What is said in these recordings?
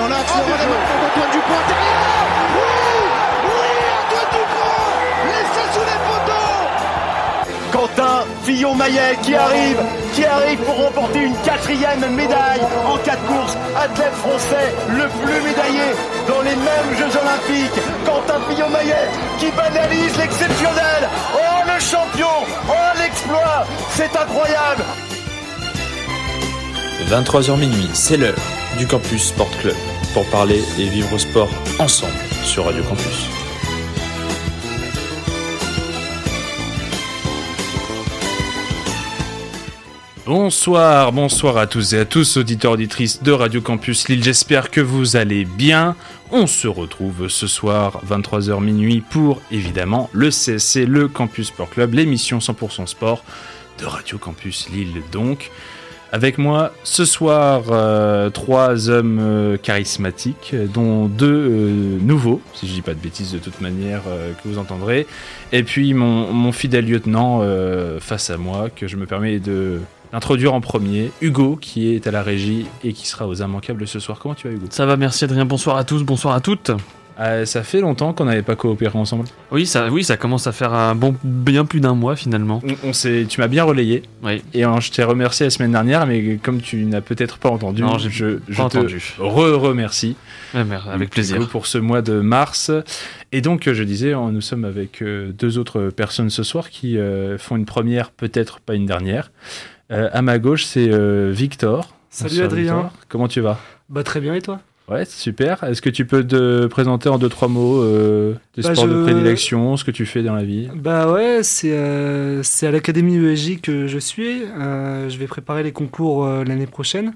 dans l'axe, Oh, le relèvement pour Antoine Dupont derrière Oui Oui Antoine Dupont Laissé sous les poteaux Quentin Fillon-Maillet qui arrive, qui arrive pour remporter une quatrième médaille en quatre courses. Athlète français le plus médaillé dans les mêmes Jeux Olympiques. Quentin Fillon-Maillet qui banalise l'exceptionnel. Oh le champion, oh l'exploit, c'est incroyable. 23h minuit, c'est l'heure du Campus Sport Club pour parler et vivre sport ensemble sur Radio Campus. Bonsoir, bonsoir à tous et à tous, auditeurs, auditrices de Radio Campus Lille. J'espère que vous allez bien. On se retrouve ce soir, 23h minuit, pour évidemment le CSC, le Campus Sport Club, l'émission 100% sport de Radio Campus Lille. Donc, avec moi ce soir, euh, trois hommes euh, charismatiques, dont deux euh, nouveaux, si je dis pas de bêtises de toute manière, que vous entendrez. Et puis mon, mon fidèle lieutenant face à moi, que je me permets de en premier, Hugo, qui est à la régie et qui sera aux immanquables ce soir. Comment tu vas Hugo? Ça va, merci Adrien. Bonsoir à tous, bonsoir à toutes. Euh, Ça fait longtemps qu'on n'avait pas coopéré ensemble. Oui, ça, oui, ça commence à faire un bon, bien plus d'un mois finalement. On, on s'est- tu m'as bien relayé Oui, et je t'ai remercié la semaine dernière, mais comme tu n'as peut-être pas entendu, Non, j'ai je, je pas te entendu. re-remercie. Ouais, avec plaisir. Pour ce mois de mars. Et donc, je disais, nous sommes avec euh, deux autres personnes ce soir qui euh, font une première, peut-être pas une dernière. Euh, à ma gauche, c'est euh, Victor. Salut Bonsoir, Adrien. Victor. Comment tu vas? Bah très bien et toi? Ouais, super. Est-ce que tu peux te présenter en deux, trois mots euh, tes Bah, sports de prédilection, ce que tu fais dans la vie? Bah ouais, c'est euh, c'est à l'académie ESJ que je suis. Euh, je vais préparer les concours euh, l'année prochaine.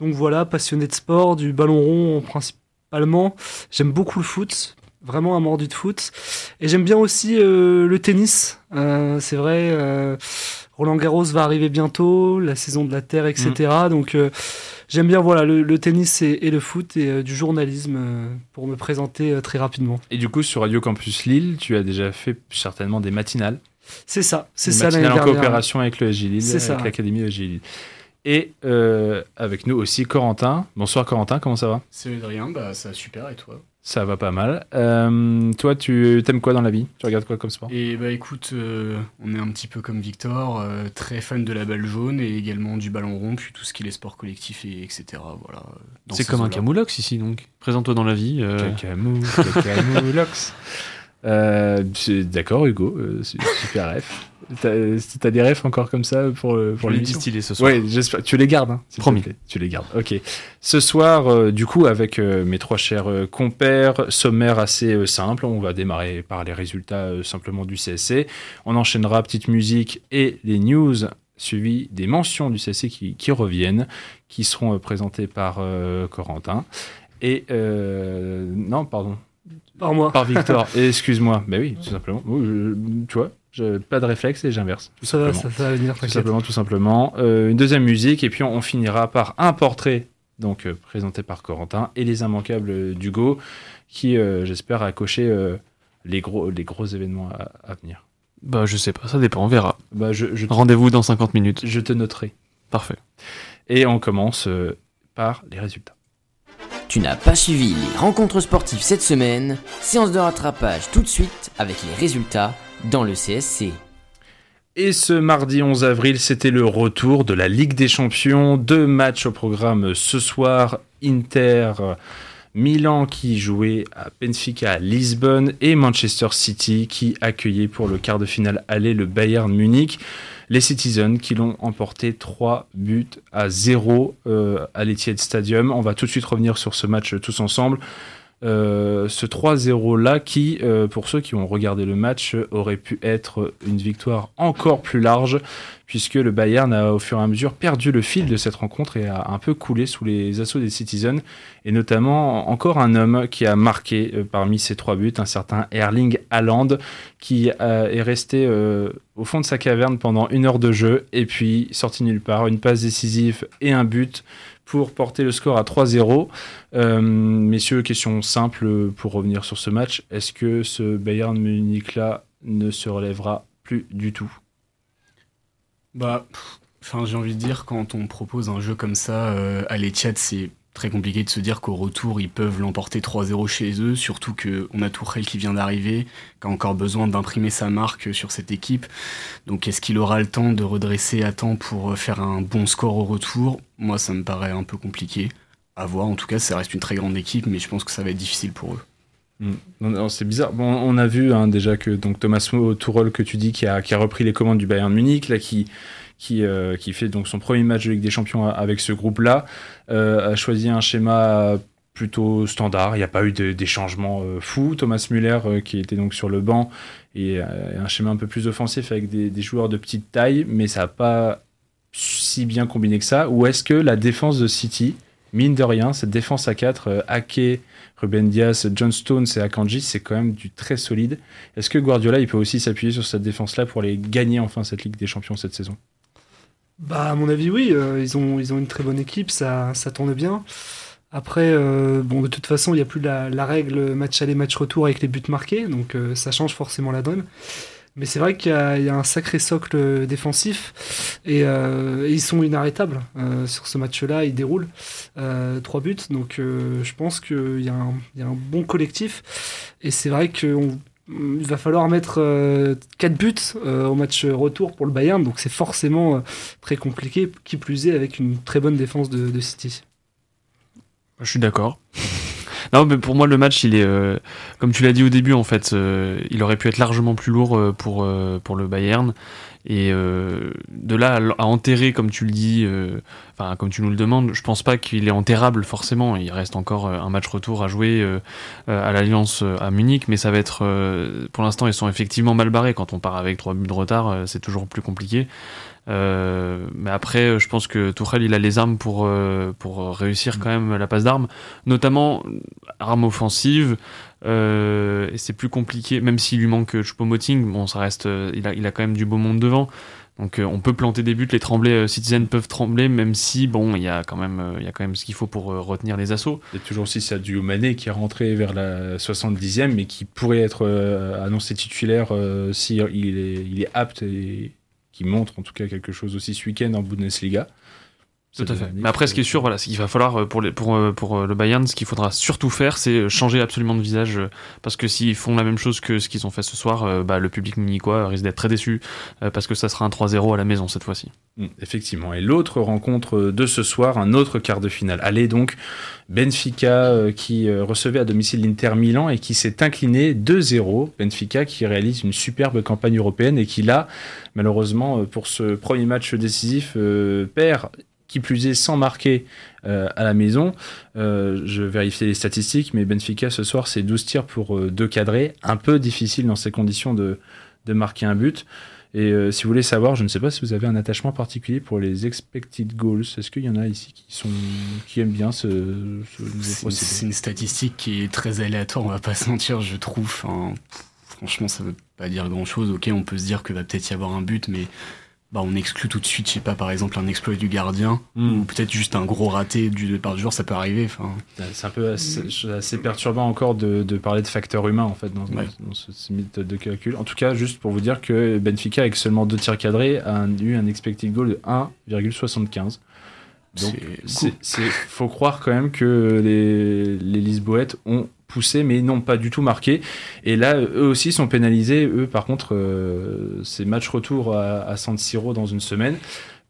Donc voilà, passionné de sport, du ballon rond principalement. J'aime beaucoup le foot, vraiment un mordu de foot. Et j'aime bien aussi le tennis. C'est vrai, Roland Garros va arriver bientôt, la saison de la Terre, etc. Donc euh, j'aime bien voilà le, le tennis et, et le foot et euh, du journalisme euh, pour me présenter euh, très rapidement. Et du coup, sur Radio Campus Lille, tu as déjà fait certainement des matinales. C'est ça, c'est ça l'année matinales en dernière. coopération avec le SJ Lille, C'est avec ça. l'Académie ESJ Lille. Et euh, avec nous aussi Corentin. Bonsoir Corentin, comment ça va? Salut Adrien, bah ça va super et toi? Ça va pas mal. Euh, toi, tu t'aimes quoi dans la vie? Tu regardes quoi comme sport? Et bah écoute, euh, on est un petit peu comme Victor, euh, très fan de la balle jaune et également du ballon rond, puis tout ce qui est les sports collectifs et etc. Voilà. C'est ces comme un camoulox ici donc. Présente-toi dans la vie. euh, Cacamou. Euh, c'est- D'accord, Hugo, euh, c'est super ref. T'as t'as des refs encore comme ça pour, euh, pour l'émission distillé ce soir. Ouais, j'espère. Tu les gardes, hein, Promis. Tu les gardes. Ok. Ce soir, euh, du coup, avec euh, mes trois chers euh, compères, sommaire assez euh, simple. On va démarrer par les résultats euh, simplement du CSC. On enchaînera petite musique et les news suivies des mentions du CSC qui, qui reviennent, qui seront euh, présentées par euh, Corentin. Et euh, non, pardon, Par moi. par Victor. Excuse-moi. Ben oui, tout simplement. Oui, je- tu vois, j'ai pas de réflexe et j'inverse. tout Ça ça, ça va venir, Tout simplement, tout simplement. Euh, une deuxième musique, et puis on, on finira par un portrait, donc euh, présenté par Corentin, et les immanquables d'Hugo, qui, euh, j'espère, a coché euh, les, gros, les gros événements à, à venir. Bah je sais pas, ça dépend, on verra. Bah, je, je, Rendez-vous dans 50 minutes. je te noterai. Parfait. Et on commence euh, par les résultats. Tu n'as pas suivi les rencontres sportives cette semaine Séance de rattrapage tout de suite avec les résultats dans le CSC. Et ce mardi 11 avril, c'était le retour de la Ligue des Champions. Deux matchs au programme ce soir. Inter Milan qui jouait à Benfica Lisbonne et Manchester City qui accueillait pour le quart de finale aller le Bayern Munich. Les Citizens qui l'ont emporté 3 buts à 0 euh, à l'Etihad Stadium. On va tout de suite revenir sur ce match tous ensemble. Euh, ce 3-0 là qui, euh, pour ceux qui ont regardé le match, euh, aurait pu être une victoire encore plus large puisque le Bayern a au fur et à mesure perdu le fil de cette rencontre et a un peu coulé sous les assauts des Citizens et notamment encore un homme qui a marqué euh, parmi ces trois buts, un certain Erling Haaland qui euh, est resté euh, au fond de sa caverne pendant une heure de jeu et puis sorti nulle part, une passe décisive et un but pour porter le score à 3-0. Euh, messieurs, question simple pour revenir sur ce match. Est-ce que ce Bayern Munich-là ne se relèvera plus du tout? Bah, Enfin, j'ai envie de dire, quand on propose un jeu comme ça euh, à l'Etihad, c'est très compliqué de se dire qu'au retour, ils peuvent l'emporter 3-0 chez eux, surtout qu'on a Tourelle qui vient d'arriver, qui a encore besoin d'imprimer sa marque sur cette équipe. Donc est-ce qu'il aura le temps de redresser à temps pour faire un bon score au retour? Moi, ça me paraît un peu compliqué. À voir, en tout cas, ça reste une très grande équipe, mais je pense que ça va être difficile pour eux. Mm. C'est bizarre. On a vu hein, déjà que Thomas Tuchel que tu dis qui a, repris les commandes du Bayern Munich là qui euh, fait son premier match de Ligue des Champions avec ce groupe-là, euh, a choisi un schéma plutôt standard. Il n'y a pas eu de, des changements euh, fous. Thomas Müller, qui était donc sur le banc, et un schéma un peu plus offensif avec des, des joueurs de petite taille, mais ça n'a pas si bien combiné que ça. Ou est-ce que la défense de City, mine de rien, cette défense à 4, Ake, Ruben Diaz, John Stones et Akanji, c'est quand même du très solide. Est-ce que Guardiola, il peut aussi s'appuyer sur cette défense-là pour les gagner enfin cette Ligue des Champions cette saison? Bah, à mon avis, oui. Euh, ils, ont, ils ont une très bonne équipe, ça, ça tourne bien. Après, euh, bon, de toute façon, il n'y a plus la, la, règle match aller, match retour avec les buts marqués, donc euh, ça change forcément la donne. Mais c'est vrai qu'il y, a un sacré socle défensif et, et ils sont inarrêtables sur ce match-là. Ils déroulent trois buts, donc je pense qu'il y, a un bon collectif. Et c'est vrai qu'on il va falloir mettre 4 euh, buts euh, au match retour pour le Bayern, donc c'est forcément euh, très compliqué, qui plus est avec une très bonne défense de, City. Je suis d'accord. Non, mais pour moi, le match, il est, comme tu l'as dit au début, en fait, il aurait pu être largement plus lourd pour, pour le Bayern. Et euh, de là à, enterrer, comme tu le dis, euh, enfin comme tu nous le demandes, je pense pas qu'il est enterrable forcément. Il reste encore euh, un match retour à jouer à l'Alliance à Munich, mais ça va être, pour l'instant, ils sont effectivement mal barrés. Quand on part avec trois buts de retard, c'est toujours plus compliqué. Mais après, je pense que Tourelle, il a les armes pour, pour réussir quand même la passe d'armes, notamment armes offensives. Euh, c'est plus compliqué, même s'il lui manque Choupo-Moting, bon, ça reste, euh, il, a, il a quand même du beau monde devant. Donc euh, on peut planter des buts, les tremblés, Citizen peuvent trembler, même si bon, il y a quand même, il y a quand même ce qu'il faut pour retenir les assauts. Il y a toujours aussi Sadio Mané qui est rentré vers la 70e, mais qui pourrait être annoncé titulaire si il est, il est apte montre en tout cas quelque chose aussi ce week-end en Bundesliga. Tout à fait. Mais après, ce qui est sûr, voilà, c'est qu'il va falloir euh, pour, les, pour, euh, pour euh, le Bayern, ce qu'il faudra surtout faire, c'est changer absolument de visage, parce que s'ils font la même chose que ce qu'ils ont fait ce soir, bah, le public munichois risque d'être très déçu, parce que ça sera un 3-0 à la maison cette fois-ci. Mm, effectivement. Et l'autre rencontre de ce soir, un autre quart de finale. Allez donc, Benfica qui recevait à domicile l'Inter Milan et qui s'est incliné 2-0. Benfica qui réalise une superbe campagne européenne et qui là, malheureusement, pour ce premier match décisif, perd qui plus est sans marquer euh, à la maison. Euh, je vérifiais les statistiques, mais Benfica ce soir c'est 12 tirs pour euh, deux cadrés. Un peu difficile dans ces conditions de, de marquer un but. Et si vous voulez savoir, je ne sais pas si vous avez un attachement particulier pour les expected goals. Est-ce qu'il y en a ici qui, sont, qui aiment bien ce, ce C'est une statistique qui est très aléatoire, on va pas se mentir, je trouve. Franchement, ça veut pas dire grand-chose. Ok, on peut se dire que va peut-être y avoir un but, mais bah, on exclut tout de suite, je sais pas, par exemple, un exploit du gardien, hmm. ou peut-être juste un gros raté du départ du jour, ça peut arriver. C'est un peu assez, perturbant encore de, parler de facteur humain, en fait, dans, ce, méthode de calcul. En tout cas, juste pour vous dire que Benfica, avec seulement deux tirs cadrés, a eu un expected goal de 1,75. Donc, il faut croire quand même que les, les Lisboètes ont poussé, mais non pas du tout marqué. Et là, eux aussi sont pénalisés. Eux, par contre, euh, c'est match retour à, San Siro dans une semaine.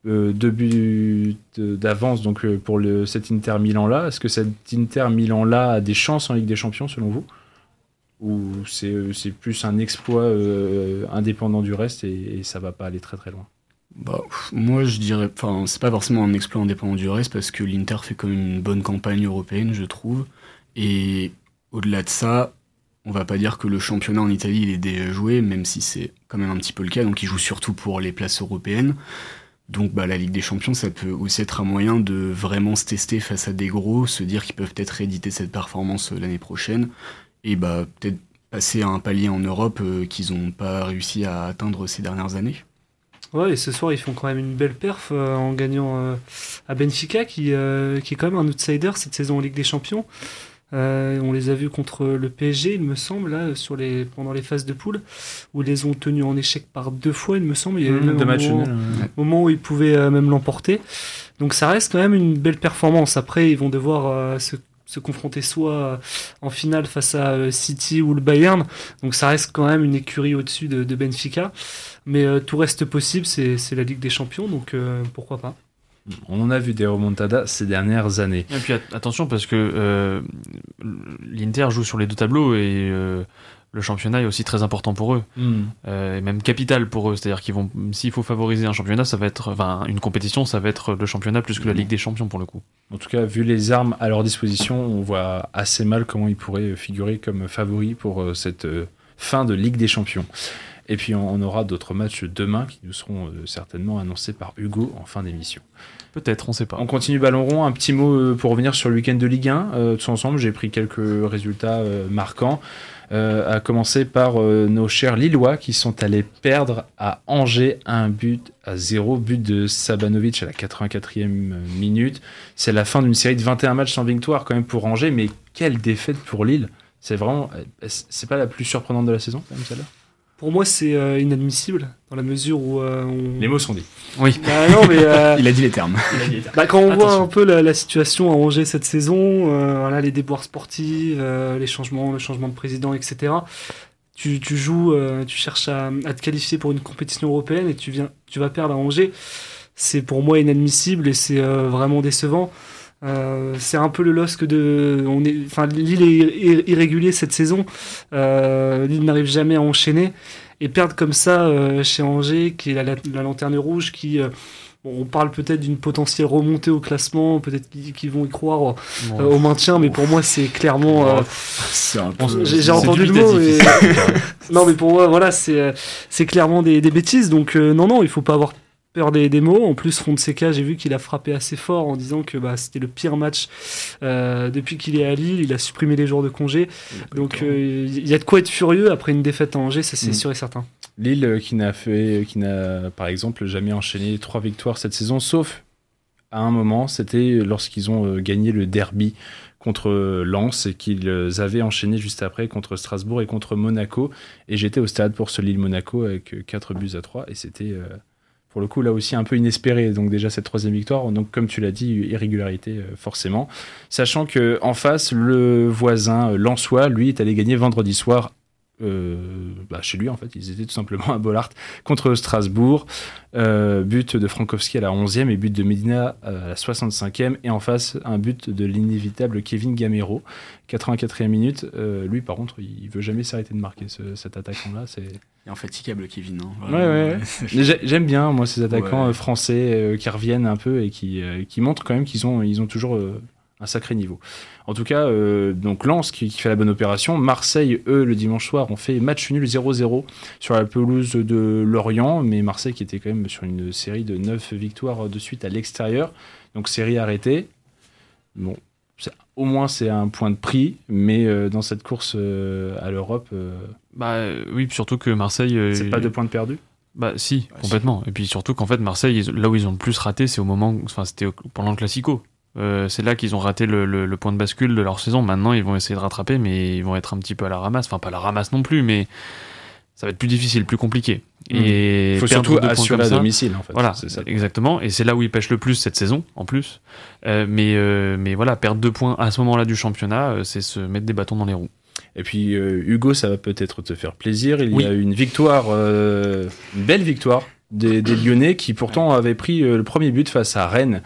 Euh, deux buts d'avance donc euh, pour le, cet Inter Milan là. Est-ce que cet Inter Milan là a des chances en Ligue des Champions selon vous? Ou c'est plus un exploit indépendant du reste et, et, ça va pas aller très très loin? Bah, moi je dirais, enfin c'est pas forcément un exploit indépendant du reste parce que l'Inter fait quand même une bonne campagne européenne je trouve et au-delà de ça, on va pas dire que le championnat en Italie il est déjà joué, même si c'est quand même un petit peu le cas. Donc il joue surtout pour les places européennes. Donc bah, la Ligue des Champions, ça peut aussi être un moyen de vraiment se tester face à des gros, se dire qu'ils peuvent peut-être rééditer cette performance euh, l'année prochaine, et bah, peut-être passer à un palier en Europe euh, qu'ils n'ont pas réussi à atteindre ces dernières années. Ouais, et ce soir, ils font quand même une belle perf euh, en gagnant à Benfica, qui est quand même un outsider cette saison en Ligue des Champions. On les a vus contre le PSG, il me semble, là, sur les, pendant les phases de poule, où ils les ont tenus en échec par deux fois, il me semble. Il y a eu Mmh, un moment, où ils pouvaient même l'emporter. Donc ça reste quand même une belle performance. Après, ils vont devoir euh, se, se confronter soit euh, en finale face à euh, City ou le Bayern. Donc ça reste quand même une écurie au-dessus de, de Benfica. Mais euh, tout reste possible, c'est c'est la Ligue des Champions, donc euh, pourquoi pas. On en a vu des remontadas ces dernières années. Et puis at- attention parce que euh, l'Inter joue sur les deux tableaux et euh, le championnat est aussi très important pour eux, euh, et même capital pour eux. C'est-à-dire qu'ils vont, s'il faut favoriser un championnat, ça va être, enfin une compétition, ça va être le championnat plus que la Ligue des Champions pour le coup. En tout cas, vu les armes à leur disposition, on voit assez mal comment ils pourraient figurer comme favoris pour cette fin de Ligue des Champions. Et puis on aura d'autres matchs demain qui nous seront euh, certainement annoncés par Hugo en fin d'émission. Peut-être, on sait pas. On continue ballon rond. Un petit mot euh, pour revenir sur le week-end de Ligue 1. Euh, tous ensemble, j'ai pris quelques résultats marquants. Euh, à commencer par euh, nos chers Lillois qui sont allés perdre à Angers un but à zéro, but de Sabanovic à la 84e minute. C'est la fin d'une série de 21 matchs sans victoire quand même pour Angers, mais quelle défaite pour Lille. C'est vraiment, c'est pas la plus surprenante de la saison quand même celle-là? Pour moi, c'est euh, inadmissible dans la mesure où euh, on... Les mots sont dits. Oui. Bah non, mais euh, Il a dit les termes. Bah, quand on voit un peu la, la situation à Angers cette saison, euh, voilà, les déboires sportifs, euh, les changements, le changement de président, etc. Tu, tu joues, euh, tu cherches à, à te qualifier pour une compétition européenne et tu viens, tu vas perdre à Angers. C'est pour moi inadmissible et c'est euh, vraiment décevant. Euh, c'est un peu le LOSC de, on est, enfin Lille est ir- irrégulier cette saison. Euh, Lille n'arrive jamais à enchaîner et perdre comme ça euh, chez Angers, qui est la, la- la lanterne rouge, qui euh, on parle peut-être d'une potentielle remontée au classement, peut-être qu'ils vont y croire au maintien, mais pour moi c'est clairement. j'ai entendu le mot. mais- non, mais pour moi, voilà, c'est clairement des, des bêtises. Donc non, non, il faut pas avoir peur des, des mots. En plus, Fonseca, j'ai vu qu'il a frappé assez fort en disant que bah, c'était le pire match euh, depuis qu'il est à Lille. Il a supprimé les jours de congé. Donc euh, il y a de quoi être furieux après une défaite à Angers, ça c'est Mm. sûr et certain. Lille euh, qui n'a fait, qui n'a par exemple jamais enchaîné trois victoires cette saison, sauf à un moment, c'était lorsqu'ils ont gagné le derby contre Lens et qu'ils avaient enchaîné juste après contre Strasbourg et contre Monaco. Et j'étais au stade pour ce Lille-Monaco avec 4 buts à 3 et c'était euh, pour le coup là aussi un peu inespéré. Donc déjà cette troisième victoire, donc comme tu l'as dit, irrégularité euh, forcément. Sachant que en face, le voisin euh, Lensois, lui, est allé gagner vendredi soir euh, bah, chez lui en fait, ils étaient tout simplement à Bollard contre Strasbourg. But de Frankowski à la 11e et but de Medina à la 65e. Et en face, un but de l'inévitable Kevin Gamero, 84e minute. Lui, par contre, il veut jamais s'arrêter de marquer ce- cet attaquant-là. Il est infatigable, Kevin. hein, Ouais, ouais, j'ai- J'aime bien, moi, ces attaquants Ouais. euh, français euh, qui reviennent un peu et qui, euh, qui montrent quand même qu'ils ont, ils ont toujours euh, un sacré niveau. En tout cas, euh, donc Lens qui, qui fait la bonne opération. Marseille, eux, le dimanche soir, ont fait match nul 0-0 sur la pelouse de Lorient, mais Marseille qui était quand même sur une série de 9 victoires de suite à l'extérieur. Donc série arrêtée. Bon, au moins c'est un point de prix, mais euh, dans cette course euh, à l'Europe, euh, Bah oui, surtout que Marseille. euh, c'est pas deux points de perdu? Bah si, Bah, complètement. Et puis surtout qu'en fait Marseille, ils- là où ils ont le plus raté, c'est au moment, enfin c'était pendant le Classico. Euh, c'est là qu'ils ont raté le, le- le point de bascule de leur saison. Maintenant, ils vont essayer de rattraper, mais ils vont être un petit peu à la ramasse. Enfin, pas à la ramasse non plus, mais ça va être plus difficile, plus compliqué. Et Il faut surtout assurer à domicile, en fait. Voilà, ça. exactement. Et c'est là où ils pêchent le plus cette saison, en plus. Euh, mais, euh, mais voilà, perdre deux points à ce moment-là du championnat, euh, c'est se mettre des bâtons dans les roues. Et puis euh, Hugo, ça va peut-être te faire plaisir. Il Oui. y a une victoire, une belle victoire des, des Lyonnais qui pourtant avaient pris le premier but face à Rennes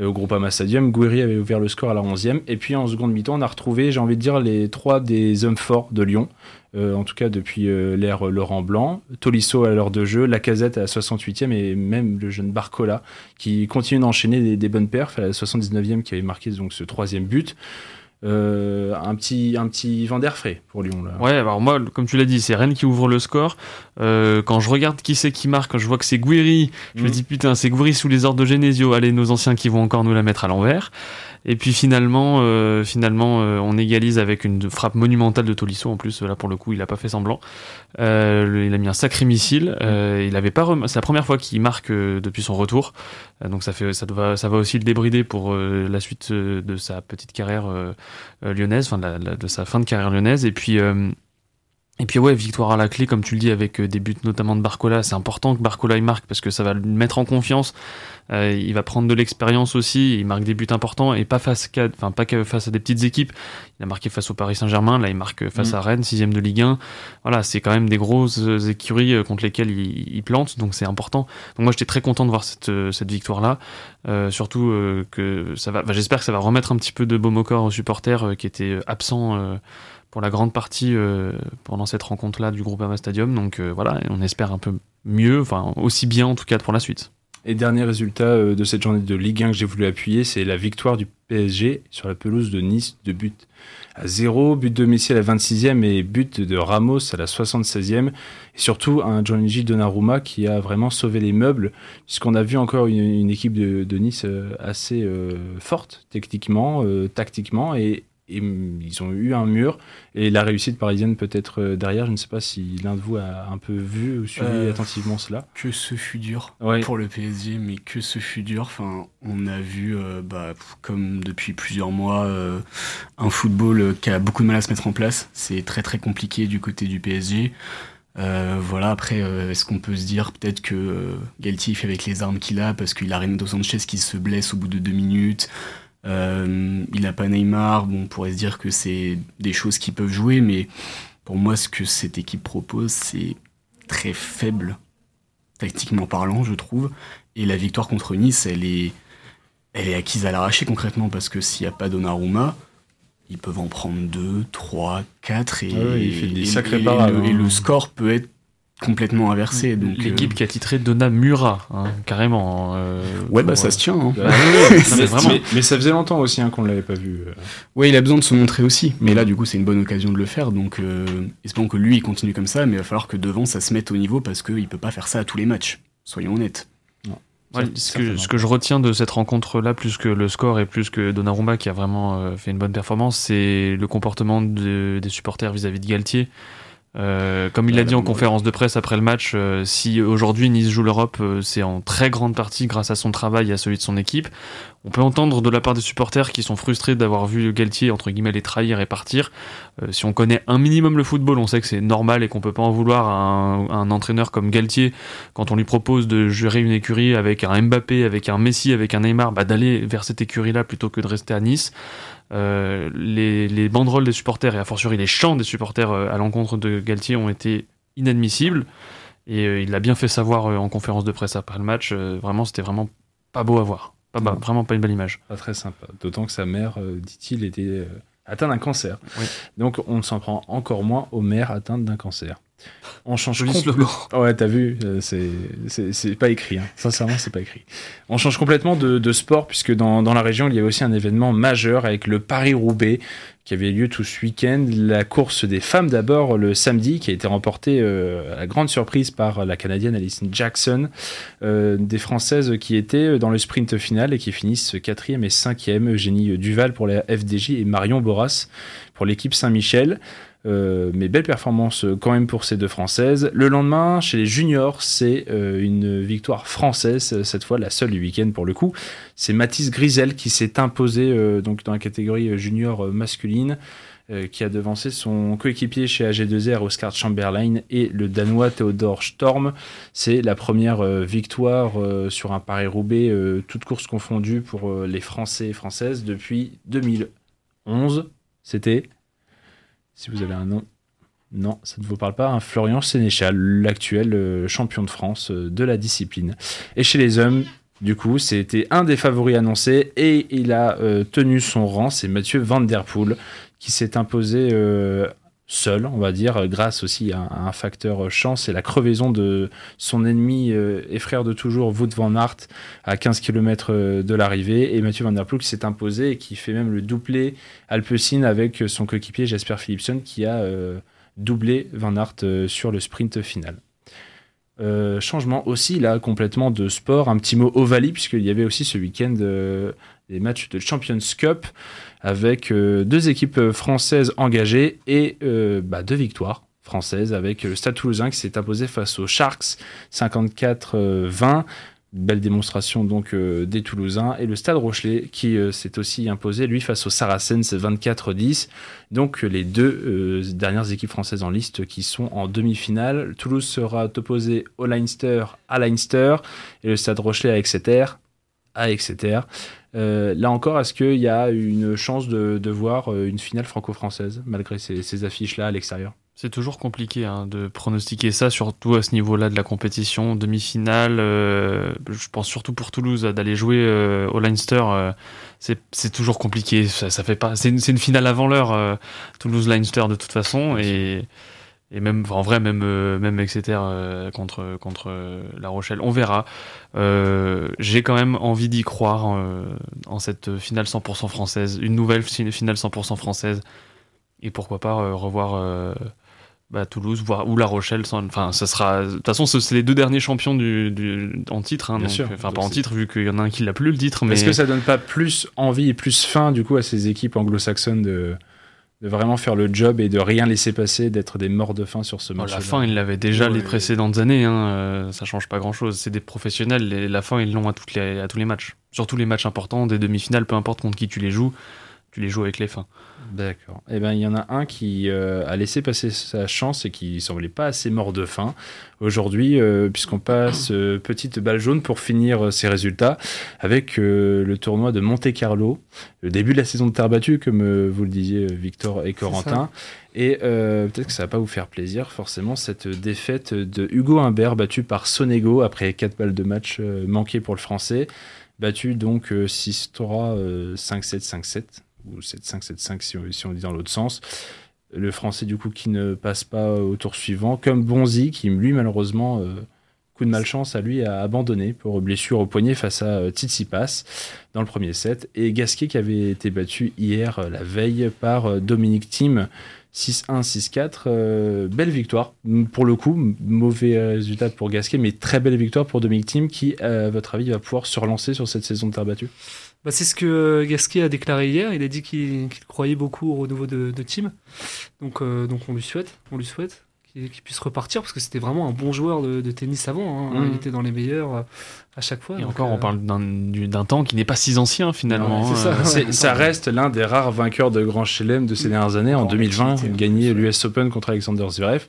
au Groupama Stadium. Gouiri avait ouvert le score à la 11e. Et puis en seconde mi-temps, on a retrouvé, j'ai envie de dire, les trois des hommes forts de Lyon. Euh, en tout cas depuis euh, l'ère Laurent Blanc, Tolisso à l'heure de jeu, Lacazette à la 68e et même le jeune Barcola qui continue d'enchaîner des, des bonnes perfs à la 79e qui avait marqué donc ce troisième but. Euh, un petit un petit Van der Frey pour Lyon là. Ouais, alors moi, comme tu l'as dit, c'est Rennes qui ouvre le score. Euh, quand je regarde qui c'est qui marque, quand je vois que c'est Guiri, je me Mm. dis putain, c'est Guiri sous les ordres de Genesio. Allez, nos anciens qui vont encore nous la mettre à l'envers. Et puis finalement, euh, finalement, euh, on égalise avec une frappe monumentale de Tolisso. En plus, là pour le coup, il a pas fait semblant. Euh, il a mis un sacré missile. Euh, il avait pas. rem- C'est la première fois qu'il marque euh, depuis son retour. Euh, donc ça fait, ça va, ça va aussi le débrider pour euh, la suite euh, de sa petite carrière euh, lyonnaise, enfin de, sa fin de carrière lyonnaise. Et puis et puis ouais, victoire à la clé, comme tu le dis, avec des buts notamment de Barcola. C'est important que Barcola il marque parce que ça va le mettre en confiance. Euh, il va prendre de l'expérience aussi. Il marque des buts importants et pas face, qu'à, enfin pas que face à des petites équipes. Il a marqué face au Paris Saint-Germain. Là, il marque face mm. à Rennes, sixième de Ligue 1. Voilà, c'est quand même des grosses écuries euh, contre lesquelles il, il plante, donc c'est important. Donc moi, j'étais très content de voir cette, euh, cette victoire là. Euh, surtout que ça va. j'espère que ça va remettre un petit peu de baume au corps aux supporters qui étaient absents pour la grande partie pendant cette rencontre-là du groupe Ama Stadium. Donc voilà, on espère un peu mieux, enfin aussi bien en tout cas pour la suite. Et dernier résultat euh, de cette journée de Ligue 1 que j'ai voulu appuyer, c'est la victoire du PSG sur la pelouse de Nice de but à 0, but de Messi à la 26e et but de Ramos à la 76e. Et surtout un Gianluigi Donnarumma qui a vraiment sauvé les meubles, puisqu'on a vu encore une, équipe de, Nice euh, assez euh, forte techniquement, tactiquement, et et ils ont eu un mur et la réussite parisienne peut-être euh, derrière. Je ne sais pas si l'un de vous a un peu vu ou suivi euh, attentivement cela. Que ce fut dur pour le PSG, mais que ce fut dur. Enfin, on a vu, euh, bah, comme depuis plusieurs mois, un football qui a beaucoup de mal à se mettre en place. C'est très très compliqué du côté du PSG. voilà, après, est-ce qu'on peut se dire peut-être que Galtier fait avec les armes qu'il a parce qu'il a Renato Sanchez qui se blesse au bout de deux minutes euh, il n'a pas Neymar, bon, on pourrait se dire que c'est des choses qui peuvent jouer, mais pour moi, ce que cette équipe propose, c'est très faible, tactiquement parlant, je trouve. Et la victoire contre Nice, elle est, elle est acquise à l'arraché concrètement, parce que s'il n'y a pas Donnarumma, ils peuvent en prendre 2, 3, 4, et, et hein. le score peut être complètement inversé. Donc l'équipe euh, qui a titré Donna Mura, hein, carrément. Euh, ouais, bah ça se tient. Hein. Bah, mais, ça faisait longtemps aussi hein, qu'on ne l'avait pas vu. Euh. Ouais, il a besoin de se montrer aussi. Mais là, du coup, c'est une bonne occasion de le faire. Donc, espérons que lui, il continue comme ça. Mais il va falloir que devant, ça se mette au niveau parce qu'il peut pas faire ça à tous les matchs. Soyons honnêtes. ce, que, ce, que, je retiens de cette rencontre-là, plus que le score et plus que Donnarumma qui a vraiment fait une bonne performance, c'est le comportement des supporters vis-à-vis de Galtier. Euh, comme il l'a dit en conférence de presse après le match, euh, si aujourd'hui Nice joue l'Europe, euh, c'est en très grande partie grâce à son travail et à celui de son équipe. On peut entendre de la part des supporters qui sont frustrés d'avoir vu Galtier entre guillemets les trahir et partir. si on connaît un minimum le football, on sait que c'est normal et qu'on peut pas en vouloir à un, entraîneur comme Galtier quand on lui propose de gérer une écurie avec un Mbappé, avec un Messi, avec un Neymar, bah, d'aller vers cette écurie-là plutôt que de rester à Nice. Euh, les, banderoles des supporters et a fortiori les chants des supporters euh, à l'encontre de Galtier ont été inadmissibles. Et euh, il l'a bien fait savoir en conférence de presse après le match. vraiment, c'était vraiment pas beau à voir. Pas vraiment pas une belle image. Pas très sympa. D'autant que sa mère, dit-il, était atteinte d'un cancer. Donc on s'en prend encore moins aux mères atteintes d'un cancer. On change complètement. Ouais, t'as vu, euh, c'est pas écrit. Hein. Sincèrement, c'est pas écrit. On change complètement de, sport puisque dans, la région, il y a aussi un événement majeur avec le Paris-Roubaix qui avait lieu tout ce week-end. La course des femmes d'abord le samedi, qui a été remportée euh, à la grande surprise par la Canadienne Alison Jackson. Euh, des Françaises qui étaient dans le sprint final et qui finissent quatrième et cinquième. Eugénie Duval pour la FDJ et Marion Boras pour l'équipe Saint-Michel. Euh, mais belle performance euh, quand même pour ces deux Françaises. Le lendemain, chez les juniors, c'est euh, une victoire française, cette fois la seule du week-end pour le coup. C'est Mathis Grisel qui s'est imposé donc dans la catégorie junior masculine. qui a devancé son coéquipier chez AG2R, Oscar Chamberlain, et le Danois Theodor Storm. C'est la première victoire sur un Paris-Roubaix, toute course confondue pour les Français et Françaises depuis 2011. C'était si vous avez un nom. Non, ça ne vous parle pas. Florian Sénéchal, l'actuel euh, champion de France euh, de la discipline. Et chez les hommes, du coup, c'était un des favoris annoncés et il a euh, tenu son rang. C'est Mathieu Van Der Poel qui s'est imposé seul, on va dire, grâce aussi à, un facteur chance et la crevaison de son ennemi euh, et frère de toujours, Wout van Aert, à 15 km euh, de l'arrivée. Et Mathieu Van Der qui s'est imposé et qui fait même le doublé Alpecin avec son coéquipier Jasper Philipson qui a euh, doublé Van Aert sur le sprint final. changement aussi là complètement de sport, un petit mot Ovalie puisqu'il y avait aussi ce week-end des matchs de Champions Cup avec euh, deux équipes françaises engagées et euh, bah, deux victoires françaises avec le Stade Toulousain qui s'est imposé face aux Sharks 54-20. Belle démonstration donc euh, des Toulousains et le Stade Rochelet qui euh, s'est aussi imposé lui face aux Saracens 24-10. Donc les deux euh, dernières équipes françaises en liste qui sont en demi-finale. Toulouse sera opposé au Leinster à Leinster et le Stade Rochelet à Exeter à Exeter. là encore, est-ce qu'il y a une chance de, de voir une finale franco-française malgré ces, ces affiches-là à l'extérieur? C'est toujours compliqué hein, de pronostiquer ça, surtout à ce niveau-là de la compétition. Demi-finale, euh, je pense surtout pour Toulouse, d'aller jouer euh, au Leinster, euh, c'est toujours compliqué. Ça, ça fait pas. C'est une, une, finale avant l'heure, Toulouse-Leinster de toute façon, et, et même en vrai, même même Exeter contre contre La Rochelle, on verra. J'ai quand même envie d'y croire en cette finale 100% française, une nouvelle finale 100% française, et pourquoi pas revoir bah, Toulouse voire, ou La Rochelle. Enfin, ça sera. De toute façon, c'est les deux derniers champions du, du en titre. Hein, Bien sûr. Enfin, pas en titre, vu qu'il y en a un qui l'a plus le titre. Mais est-ce que ça donne pas plus envie et plus faim du coup à ces équipes anglo-saxonnes de, de vraiment faire le job et de rien laisser passer, d'être des morts de faim sur ce match. la fin, ils l'avaient déjà les précédentes années. Hein, euh, ça change pas grand-chose. C'est des professionnels. Et la fin, ils l'ont à, toutes les, à tous les matchs. Surtout les matchs importants, des demi-finales, peu importe contre qui tu les joues, tu les joues avec les fins. D'accord. Eh ben, il y en a un qui euh, a laissé passer sa chance et qui semblait pas assez mort de faim aujourd'hui, euh, puisqu'on passe euh, petite balle jaune pour finir ses résultats avec le tournoi de Monte Carlo, le début de la saison de terre battue, comme vous le disiez, Victor et Corentin. Et peut-être que ça va pas vous faire plaisir, forcément, cette défaite de Hugo Humbert battu par Sonego après 4 balles de match manquées pour le français. Battu donc 6-3, 5-7, 5-7 ou 7-5-7-5 si, si, on dit dans l'autre sens. Le français, du coup, qui ne passe pas au tour suivant, comme Bonzi, qui, lui, malheureusement, euh, coup de malchance à lui, a abandonné pour blessure au poignet face à euh, Tsitsipas dans le premier set. Et Gasquet, qui avait été battu hier, euh, la veille, par euh, Dominique Thiem. 6-1, 6-4, belle victoire. Pour le coup, mauvais résultat pour Gasquet, mais très belle victoire pour Dominique Thiem, qui, à votre avis, va pouvoir se relancer sur cette saison de terre battue? Bah, c'est ce que Gasquet a déclaré hier. Il a dit qu'il croyait beaucoup au renouveau de, de team. Donc, euh, donc on lui souhaite, on lui souhaite qu'il puisse repartir parce que c'était vraiment un bon joueur de, de tennis avant. Hein. Mmh. Il était dans les meilleurs euh, à chaque fois. Et donc, encore, euh... on parle d'un temps qui n'est pas si ancien finalement. Ouais, ça, ouais. ça, reste l'un des rares vainqueurs de Grand Chelem de ces dernières années. En 2020, il gagné l'US Open contre Alexander Zverev.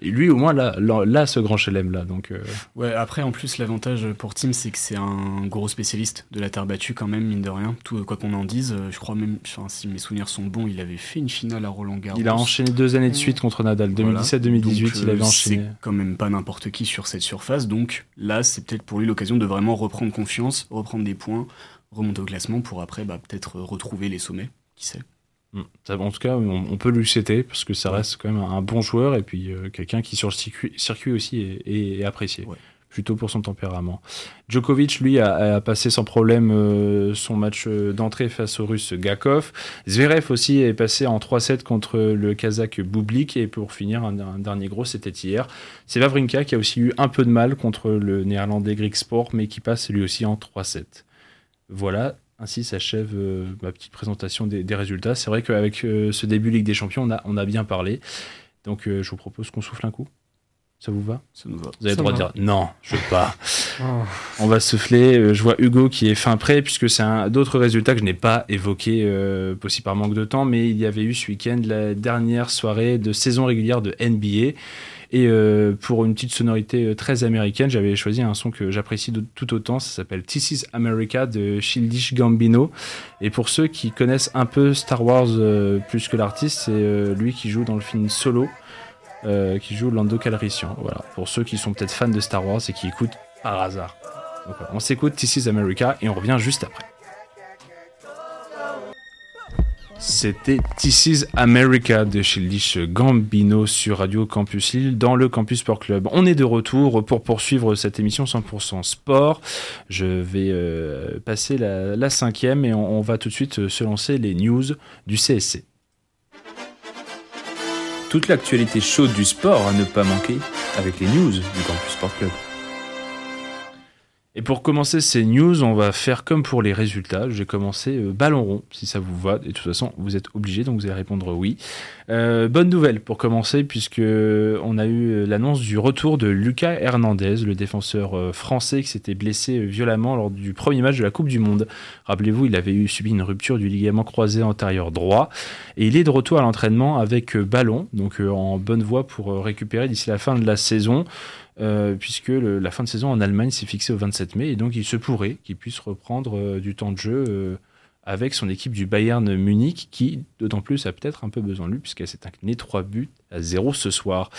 Et lui, au moins, là, là, là ce grand chelem là. Donc, euh... Ouais, après, en plus, l'avantage pour Tim, c'est que c'est un gros spécialiste de la terre battue, quand même, mine de rien. Tout, quoi qu'on en dise, je crois même, enfin, si mes souvenirs sont bons, il avait fait une finale à Roland Garros. Il a enchaîné deux années de suite contre Nadal. 2017-2018, voilà. il avait enchaîné. C'est quand même pas n'importe qui sur cette surface. Donc là, c'est peut-être pour lui l'occasion de vraiment reprendre confiance, reprendre des points, remonter au classement pour après bah, peut-être retrouver les sommets. Qui sait? En tout cas, on, on peut lui citer parce que ça reste quand même un, bon joueur et puis euh, quelqu'un qui sur le circuit, circuit aussi est, est apprécié. Ouais. Plutôt pour son tempérament. Djokovic, lui, a, a passé sans problème euh, son match d'entrée face au russe Gakov. Zverev aussi est passé en 3-7 contre le kazakh Bublik. Et pour finir, un, un dernier gros, c'était hier. C'est Vavrinka qui a aussi eu un peu de mal contre le néerlandais Greek Sport, mais qui passe lui aussi en 3-7. Voilà, ainsi s'achève euh, ma petite présentation des, des résultats. C'est vrai qu'avec euh, ce début Ligue des Champions, on a, on a bien parlé. Donc euh, je vous propose qu'on souffle un coup. Ça vous va? Ça nous va. Vous avez le droit de dire non, je veux pas. oh. On va souffler. Je vois Hugo qui est fin prêt, puisque c'est d'autres résultats que je n'ai pas évoqués, euh, possible par manque de temps, mais il y avait eu ce week-end la dernière soirée de saison régulière de NBA. Et euh, pour une petite sonorité très américaine, j'avais choisi un son que j'apprécie tout autant. Ça s'appelle This is America de Childish Gambino. Et pour ceux qui connaissent un peu Star Wars euh, plus que l'artiste, c'est euh, lui qui joue dans le film Solo, euh, qui joue Lando Calrissian. Voilà. Pour ceux qui sont peut-être fans de Star Wars et qui écoutent par hasard. Donc, voilà. On s'écoute This is America et on revient juste après. C'était This is America de Childish Gambino sur Radio Campus Lille dans le Campus Sport Club. On est de retour pour poursuivre cette émission 100% sport. Je vais euh, passer la, cinquième et on, on, va tout de suite se lancer les news du CSC. Toute l'actualité chaude du sport à ne pas manquer avec les news du Campus Sport Club. Et pour commencer ces news, on va faire comme pour les résultats. Je vais commencer euh, ballon rond, si ça vous va. Et de toute façon, vous êtes obligé, donc vous allez répondre oui. Euh, bonne nouvelle pour commencer, puisque on a eu euh, l'annonce du retour de Lucas Hernandez, le défenseur euh, français qui s'était blessé euh, violemment lors du premier match de la Coupe du Monde. Rappelez-vous, il avait eu subi une rupture du ligament croisé antérieur droit. Et il est de retour à l'entraînement avec euh, ballon, donc euh, en bonne voie pour euh, récupérer d'ici la fin de la saison. Euh, puisque la fin de saison en Allemagne s'est fixée au 27 mai, et donc il se pourrait qu'il puisse reprendre euh, du temps de jeu euh, avec son équipe du Bayern Munich, qui d'autant plus a peut-être un peu besoin de lui, puisqu'elle s'est inclinée 3 buts à 0 ce soir.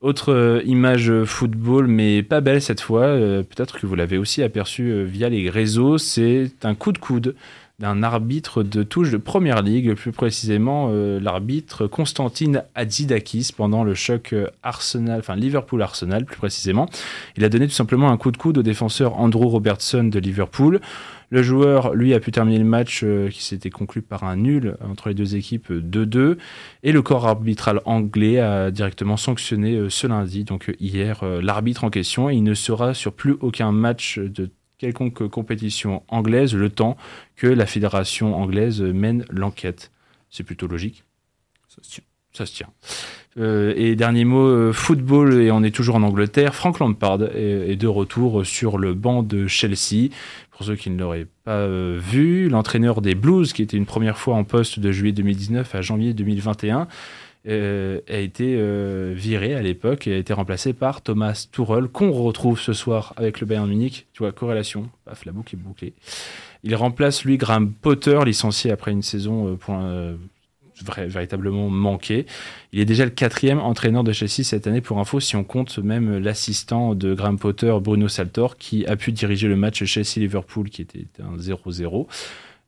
Autre image football, mais pas belle cette fois, peut-être que vous l'avez aussi aperçu via les réseaux, c'est un coup de coude d'un arbitre de touche de première ligue, plus précisément euh, l'arbitre Constantine Adzidakis pendant le choc euh, Arsenal, enfin Liverpool-Arsenal plus précisément. Il a donné tout simplement un coup de coude au défenseur Andrew Robertson de Liverpool. Le joueur, lui, a pu terminer le match euh, qui s'était conclu par un nul entre les deux équipes euh, 2-2. Et le corps arbitral anglais a directement sanctionné ce lundi, donc hier, l'arbitre en question. Et il ne sera sur plus aucun match de quelconque compétition anglaise le temps que la fédération anglaise mène l'enquête. C'est plutôt logique. Ça se tient. Euh, et dernier mot, euh, football, et on est toujours en Angleterre. Frank Lampard est, est de retour sur le banc de Chelsea. Pour ceux qui ne l'auraient pas euh, vu, l'entraîneur des Blues, qui était une première fois en poste de juillet 2019 à janvier 2021, euh, a été euh, viré à l'époque et a été remplacé par Thomas Tuchel, qu'on retrouve ce soir avec le Bayern Munich. Tu vois, corrélation, paf, la boucle est bouclée. Il remplace lui Graham Potter, licencié après une saison euh, véritablement manquée. Il est déjà le quatrième entraîneur de Chelsea cette année pour info, si on compte même l'assistant de Graham Potter, Bruno Saltor, qui a pu diriger le match Chelsea-Liverpool qui était un 0-0.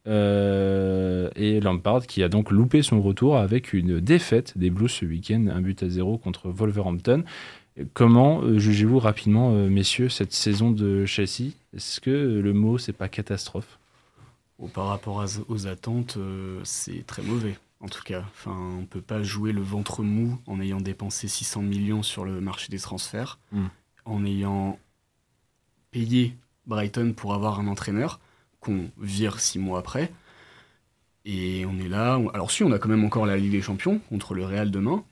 Euh, et Lampard qui a donc loupé son retour avec une défaite des Blues ce week-end, un but à zéro contre Wolverhampton. Comment euh, jugez-vous rapidement, euh, messieurs, cette saison de Chelsea? Est-ce que le mot, c'est pas catastrophe? Bon, par rapport à- aux attentes, c'est très mauvais. En tout cas, enfin, on peut pas jouer le ventre mou en ayant dépensé 600 millions sur le marché des transferts, Mm. en ayant payé Brighton pour avoir un entraîneur qu'on vire six mois après. Et on est là. on- Alors si, on a quand même encore la Ligue des Champions contre le Real demain,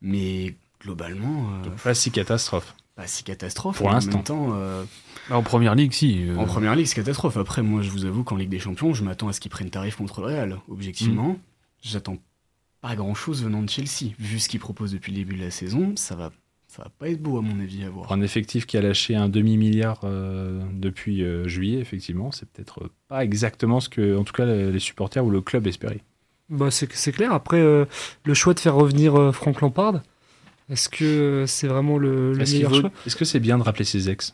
mais globalement, euh, Pas si catastrophe. pas si catastrophe. Pour en l'instant. euh, Bah, en première ligue, si. euh, en première ligue, c'est catastrophe. Après, moi, je vous avoue qu'en Ligue des Champions, je m'attends à ce qu'ils prennent tarif contre le Real. Objectivement, j'attends pas grand chose venant de Chelsea. Vu ce qu'ils proposent depuis le début de la saison, ça va, ça va pas être beau, à mon avis, à voir. Un effectif qui a lâché un demi-milliard euh, depuis euh, juillet, effectivement, c'est peut-être pas exactement ce que, en tout cas, les supporters ou le club espéraient. Bah, c'est c'est clair. Après, euh, le choix de faire revenir euh, Frank Lampard, est-ce que euh, c'est vraiment le, meilleur vaut- choix? est-ce que c'est bien de rappeler ses ex?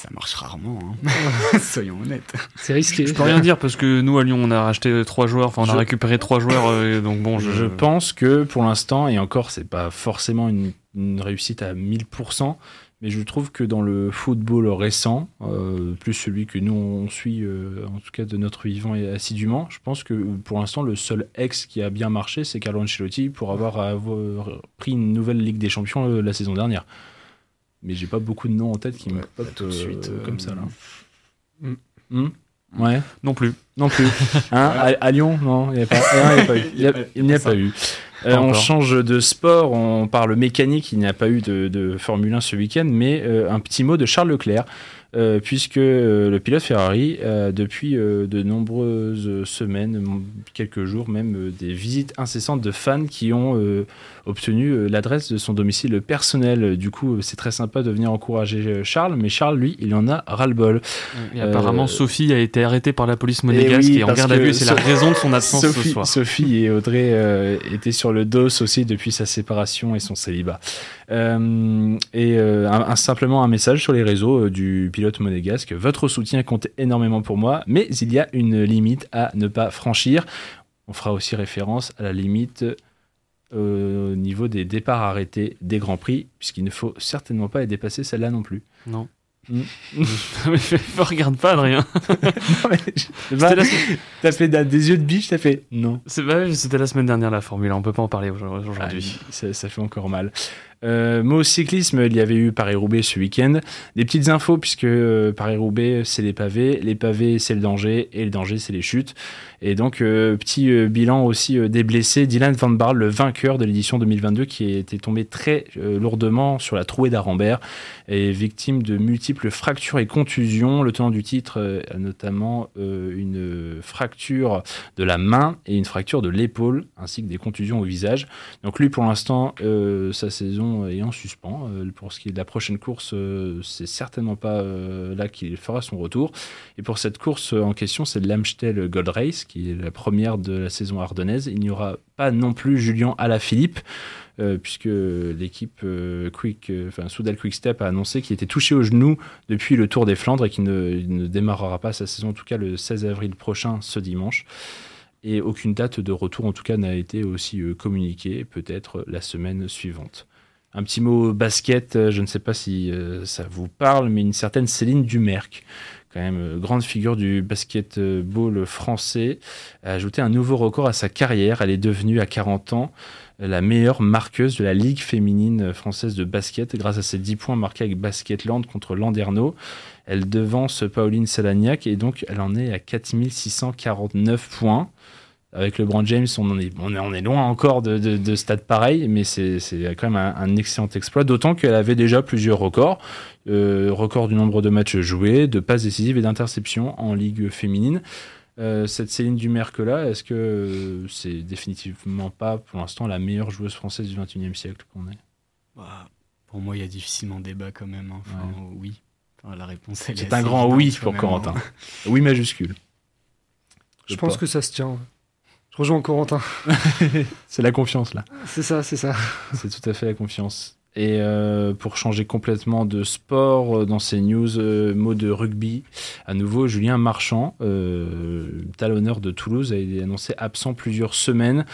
Ça marche rarement, hein. soyons honnêtes. C'est risqué. Je peux rien dire parce que nous à Lyon on a racheté trois joueurs, enfin on a récupéré trois joueurs, euh, donc bon je, Je pense que pour l'instant, et encore, c'est pas forcément une, une réussite à 1000%, mais je trouve que dans le football récent, euh, plus celui que nous on suit, euh, en tout cas de notre vivant et assidûment, je pense que pour l'instant, le seul ex qui a bien marché, c'est Carlo Ancelotti pour avoir, avoir pris une nouvelle Ligue des Champions euh, la saison dernière. Mais j'ai pas beaucoup de noms en tête qui me Ouais, pop pas tout de euh, suite, euh, comme ça là. Mm. Hmm ouais. non plus. Non plus. Hein, à, à Lyon, non, il n'y a pas, non, il y a pas eu. Il y a- il n'y a pas eu. Euh, on change de sport, on parle mécanique, il n'y a pas eu de, de Formule 1 ce week-end, mais euh, un petit mot de Charles Leclerc, euh, puisque euh, le pilote Ferrari, euh, depuis de nombreuses semaines, quelques jours même, des visites incessantes de fans qui ont obtenu l'adresse de son domicile personnel. Du coup, c'est très sympa de venir encourager Charles, mais Charles, lui, il en a ras-le-bol. Et apparemment Sophie a été arrêtée par la police monégasque oui, et en parce garde à vue, c'est la raison de son absence ce soir. Sophie et Audrey étaient sur le dos aussi depuis sa séparation et son célibat. Et un, un- simplement un message sur les réseaux du pilote monégasque. Votre soutien compte énormément pour moi, mais il y a une limite à ne pas franchir. On fera aussi référence à la limite euh, au niveau des départs arrêtés des Grands Prix, puisqu'il ne faut certainement pas les dépasser celle-là non plus. Non. Mm. Me regarde pas Adrien. Semaine- T'as fait des yeux de biche, t'as fait non. bah, c'était la semaine dernière la Formule, 1, on peut pas en parler aujourd'hui. Ah, ça, ça fait encore mal. Euh, mot cyclisme, il y avait eu Paris-Roubaix ce week-end. Des petites infos, puisque euh, Paris-Roubaix, c'est les pavés, les pavés, c'est le danger, et le danger, c'est les chutes. Et donc, euh, petit euh, bilan aussi des blessés. Dylan Van Barle, le vainqueur de l'édition 2022, qui était tombé très lourdement sur la trouée d'Arambert, est victime de multiples fractures et contusions. Le tenant du titre a notamment une fracture de la main et une fracture de l'épaule, ainsi que des contusions au visage. Donc lui, pour l'instant, sa saison est en suspens. Euh, pour ce qui est de la prochaine course, euh, c'est certainement pas euh, là qu'il fera son retour. Et pour cette course en question, c'est l'Amstel Gold Race, qui est la première de la saison ardennaise. Il n'y aura pas non plus Julien Alaphilippe, euh, puisque l'équipe euh, Quick, euh, Soudal Quick Step a annoncé qu'il était touché au genou depuis le Tour des Flandres et qu'il ne, démarrera pas sa saison, en tout cas le 16 avril prochain, ce dimanche. Et aucune date de retour, en tout cas, n'a été aussi euh, communiquée, peut-être la semaine suivante. Un petit mot basket, euh, je ne sais pas si euh, ça vous parle, mais une certaine Céline Dumerc, quand même euh, grande figure du basketball français, a ajouté un nouveau record à sa carrière. Elle est devenue à 40 ans la meilleure marqueuse de la Ligue féminine française de basket grâce à ses 10 points marqués avec Basketland contre Landerneau. Elle devance Pauline Salagnac et donc elle en est à 4649 points. Avec LeBron James, on, en est, on, est, on est loin encore de, de, de stade pareil, mais c'est quand même un, un excellent exploit, d'autant qu'elle avait déjà plusieurs records. Euh, record du nombre de matchs joués, de passes décisives et d'interceptions en Ligue féminine. Euh, cette Céline Dumerc-là, est-ce que euh, c'est définitivement pas pour l'instant la meilleure joueuse française du 21e siècle qu'on ait Bah, pour moi, il y a difficilement débat quand même. hein. Enfin, oui. Enfin, la réponse, C'est un grand oui pour Corentin. hein. Oui majuscule. Je pense que ça se tient. Je rejoins Corentin. c'est la confiance là. C'est ça, c'est ça. C'est tout à fait la confiance. Et euh, pour changer complètement de sport, euh, dans ces news, euh, mot de rugby, à nouveau, Julien Marchand, euh, talonneur de Toulouse, a été annoncé absent plusieurs semaines.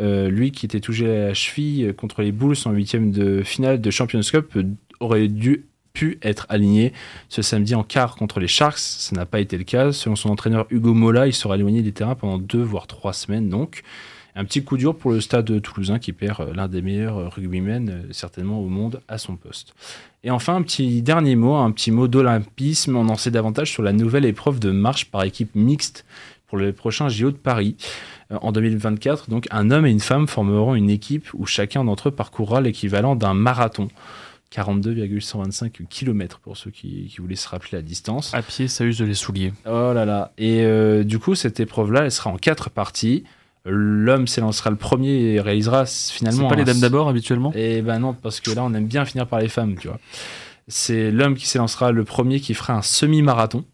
Lui qui était touché à la cheville contre les Bulls en huitième de finale de Champions Cup aurait dû pu être aligné ce samedi en quart contre les Sharks. Ça n'a pas été le cas. Selon son entraîneur Hugo Mola, il sera éloigné des terrains pendant deux voire trois semaines. Donc, un petit coup dur pour le stade toulousain qui perd euh, l'un des meilleurs euh, rugbymen euh, certainement au monde à son poste. Et enfin, un petit dernier mot, un petit mot d'olympisme. On en sait davantage sur la nouvelle épreuve de marche par équipe mixte pour le prochain JO de Paris. En 2024, donc, un homme et une femme formeront une équipe où chacun d'entre eux parcourra l'équivalent d'un marathon. 42,125 km pour ceux qui, qui voulaient se rappeler la distance. À pied, ça use de les souliers. Oh là là. Et euh, du coup, cette épreuve-là, elle sera en quatre parties. L'homme s'élancera le premier et réalisera finalement. C'est pas les dames d'abord habituellement? Eh ben non, parce que là, on aime bien finir par les femmes, tu vois. C'est l'homme qui s'élancera le premier qui fera un semi-marathon,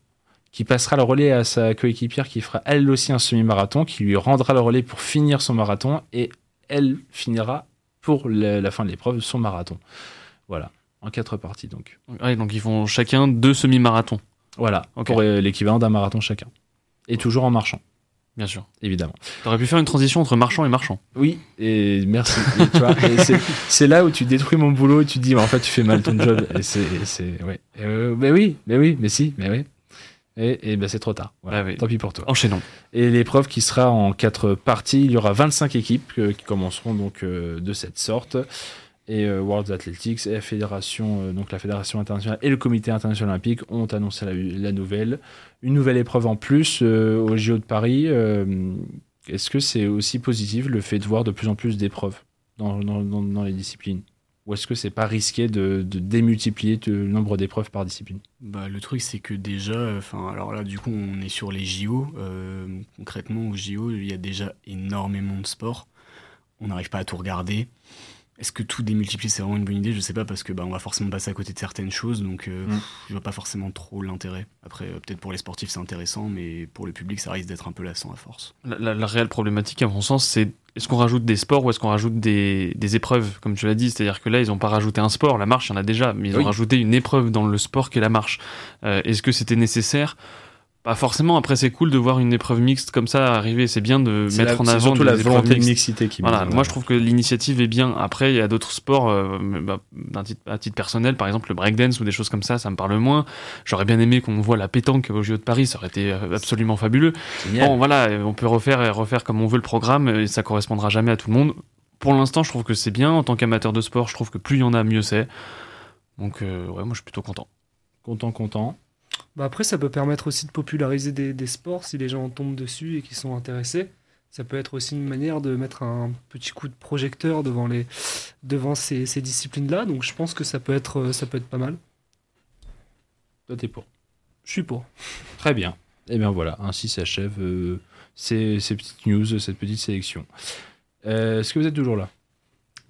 qui passera le relais à sa coéquipière qui fera elle aussi un semi-marathon, qui lui rendra le relais pour finir son marathon et elle finira pour la, la fin de l'épreuve son marathon. Voilà, en quatre parties donc. Ouais, donc ils font chacun deux semi-marathons, Voilà, Ok. pour euh, l'équivalent d'un marathon chacun. Et toujours en marchant, bien sûr. évidemment. T'aurais pu faire une transition entre marchand et marchand. Oui, et merci. Et tu vois, et c'est- là où tu détruis mon boulot et tu dis, mais en fait, tu fais mal ton job. Et c'est, ouais. Euh, mais oui, mais oui, mais si, mais oui. Et, et ben c'est trop tard. Voilà. Ah oui. Tant pis pour toi. Enchaînons. Et l'épreuve qui sera en quatre parties, il y aura 25 équipes euh, qui commenceront donc de cette sorte. Et euh, World Athletics et la fédération, euh, la fédération internationale et le comité international olympique ont annoncé la, nouvelle. Une nouvelle épreuve en plus euh, au JO de Paris. euh, Est-ce que c'est aussi positif le fait de voir de plus en plus d'épreuves dans, les disciplines? Ou est-ce que c'est pas risqué de, de démultiplier le nombre d'épreuves par discipline? Bah, le truc, c'est que déjà, enfin, alors là, du coup, on est sur les JO. concrètement, aux JO, il y a déjà énormément de sports. On n'arrive pas à tout regarder. Est-ce que tout démultiplier, c'est vraiment une bonne idée? Je sais pas, parce que bah, on va forcément passer à côté de certaines choses, donc euh, Mm. pff, je vois pas forcément trop l'intérêt. Après, euh, peut-être pour les sportifs, c'est intéressant, mais pour le public, ça risque d'être un peu lassant à force. La, la- la réelle problématique, à mon sens, c'est est-ce qu'on rajoute des sports ou est-ce qu'on rajoute des, des épreuves, comme tu l'as dit C'est-à-dire que là, ils n'ont pas rajouté un sport, la marche, il y en a déjà, mais ils Oui. ont rajouté une épreuve dans le sport qu'est la marche. Euh, est-ce que c'était nécessaire? Pas forcément. Après, c'est cool de voir une épreuve mixte comme ça arriver. C'est bien de mettre la- en c'est avant surtout des la volonté de mixité qui Voilà, moi je trouve que l'initiative est bien. Après, il y a d'autres sports, euh, bah, d'un titre, à titre personnel, par exemple le breakdance ou des choses comme ça, ça me parle moins. J'aurais bien aimé qu'on voit la pétanque au JO de Paris, ça aurait été euh, absolument fabuleux. Génial. Bon, voilà, on peut refaire et refaire comme on veut le programme, et ça correspondra jamais à tout le monde. pour l'instant, je trouve que c'est bien. En tant qu'amateur de sport, je trouve que plus il y en a, mieux c'est. Donc, euh, ouais, moi, je suis plutôt content. Content, content. Bah après, ça peut permettre aussi de populariser des, des sports si les gens tombent dessus et qui sont intéressés. Ça peut être aussi une manière de mettre un petit coup de projecteur devant, les, devant ces, ces disciplines-là. Donc je pense que ça peut être, euh, ça peut être pas mal. Toi, t'es pour? Je suis pour. Très bien. Et bien voilà, ainsi s'achève euh, ces, ces petites news, cette petite sélection. Euh, Est-ce que vous êtes toujours là?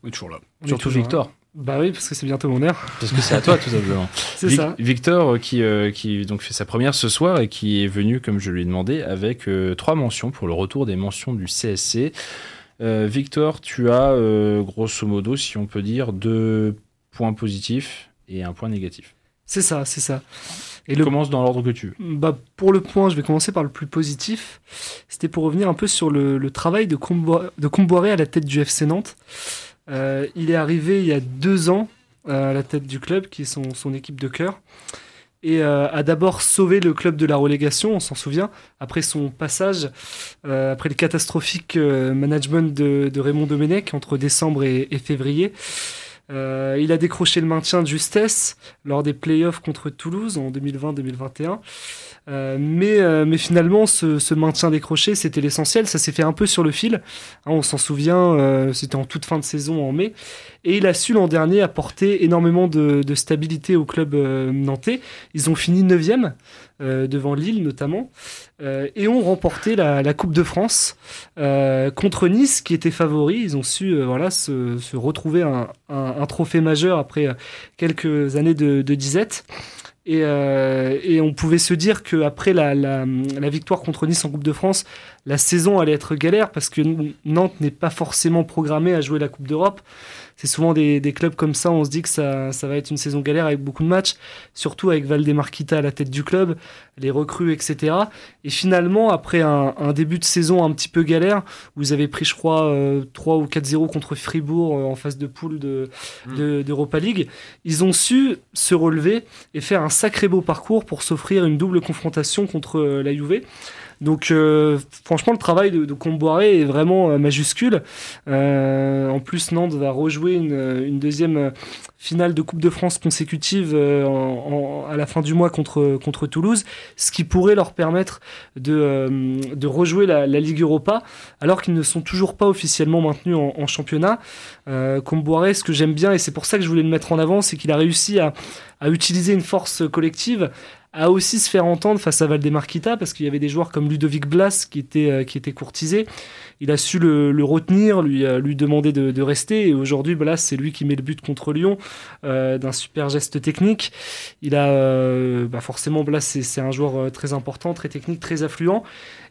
Est toujours là. On Surtout toujours Victor. Bah oui, parce que c'est bientôt mon heure. Parce que c'est à toi tout simplement. C'est Vic- ça. Victor euh, qui, euh, qui donc fait sa première ce soir et qui est venu, comme je lui ai demandé, avec euh, trois mentions pour le retour des mentions du CSC. Euh, Victor, tu as euh, grosso modo, si on peut dire, deux points positifs et un point négatif. C'est ça, c'est ça. Et le, Commence dans l'ordre que tu veux. bah, pour le point, je vais commencer par le plus positif. C'était pour revenir un peu sur le, le travail de, Combo- de Comboiré à la tête du FC Nantes. Euh, il est arrivé il y a deux ans euh, à la tête du club, qui est son, son équipe de cœur, et euh, a d'abord sauvé le club de la relégation, on s'en souvient, après son passage, après le catastrophique management de, Raymond Domenech entre décembre et février. Euh, il a décroché le maintien de justesse lors des playoffs contre Toulouse en 2020-2021. Euh, mais, euh, mais finalement, ce, ce maintien décroché, c'était l'essentiel. Ça s'est fait un peu sur le fil. Hein, on s'en souvient, c'était en toute fin de saison en mai. Et il a su l'an dernier apporter énormément de, stabilité au club euh, nantais. Ils ont fini 9e, euh, devant Lille notamment, euh, et ont remporté la, Coupe de France contre Nice, qui était favori. Ils ont su voilà, se, retrouver un, trophée majeur après quelques années de, disette. Et, on pouvait se dire qu'après la, la, la victoire contre Nice en Coupe de France, la saison allait être galère parce que Nantes n'est pas forcément programmé à jouer la Coupe d'Europe. C'est souvent des, des clubs comme ça, on se dit que ça, ça va être une saison galère avec beaucoup de matchs, surtout avec Valdemarquita à la tête du club, les recrues, etc. Et finalement, après un, un début de saison un petit peu galère, où ils avaient pris, je crois, euh, 3 ou 4-0 contre Fribourg euh, en phase de poule de, de- d'Europa League, ils ont su se relever et faire un sacré beau parcours pour s'offrir une double confrontation contre euh, la Juve. Donc euh, franchement le travail de, de Comboiré est vraiment euh, majuscule. Euh, en plus Nantes va rejouer une, une deuxième euh, finale de Coupe de France consécutive euh, en- en- à la fin du mois contre, contre Toulouse, ce qui pourrait leur permettre de, euh, de rejouer la, la Ligue Europa alors qu'ils ne sont toujours pas officiellement maintenus en, en championnat. Euh, Comboiré, ce que j'aime bien et c'est pour ça que je voulais le mettre en avant, c'est qu'il a réussi à, à utiliser une force collective à aussi se faire entendre face à Valdemarquita parce qu'il y avait des joueurs comme Ludovic Blas qui étaient, euh, qui étaient courtisés. Il a su le, le retenir, lui, euh, lui demander de, de rester. Et aujourd'hui, Blas, c'est lui qui met le but contre Lyon euh, d'un super geste technique. Il a euh, bah forcément Blas, c'est un joueur euh, très important, très technique, très affluent.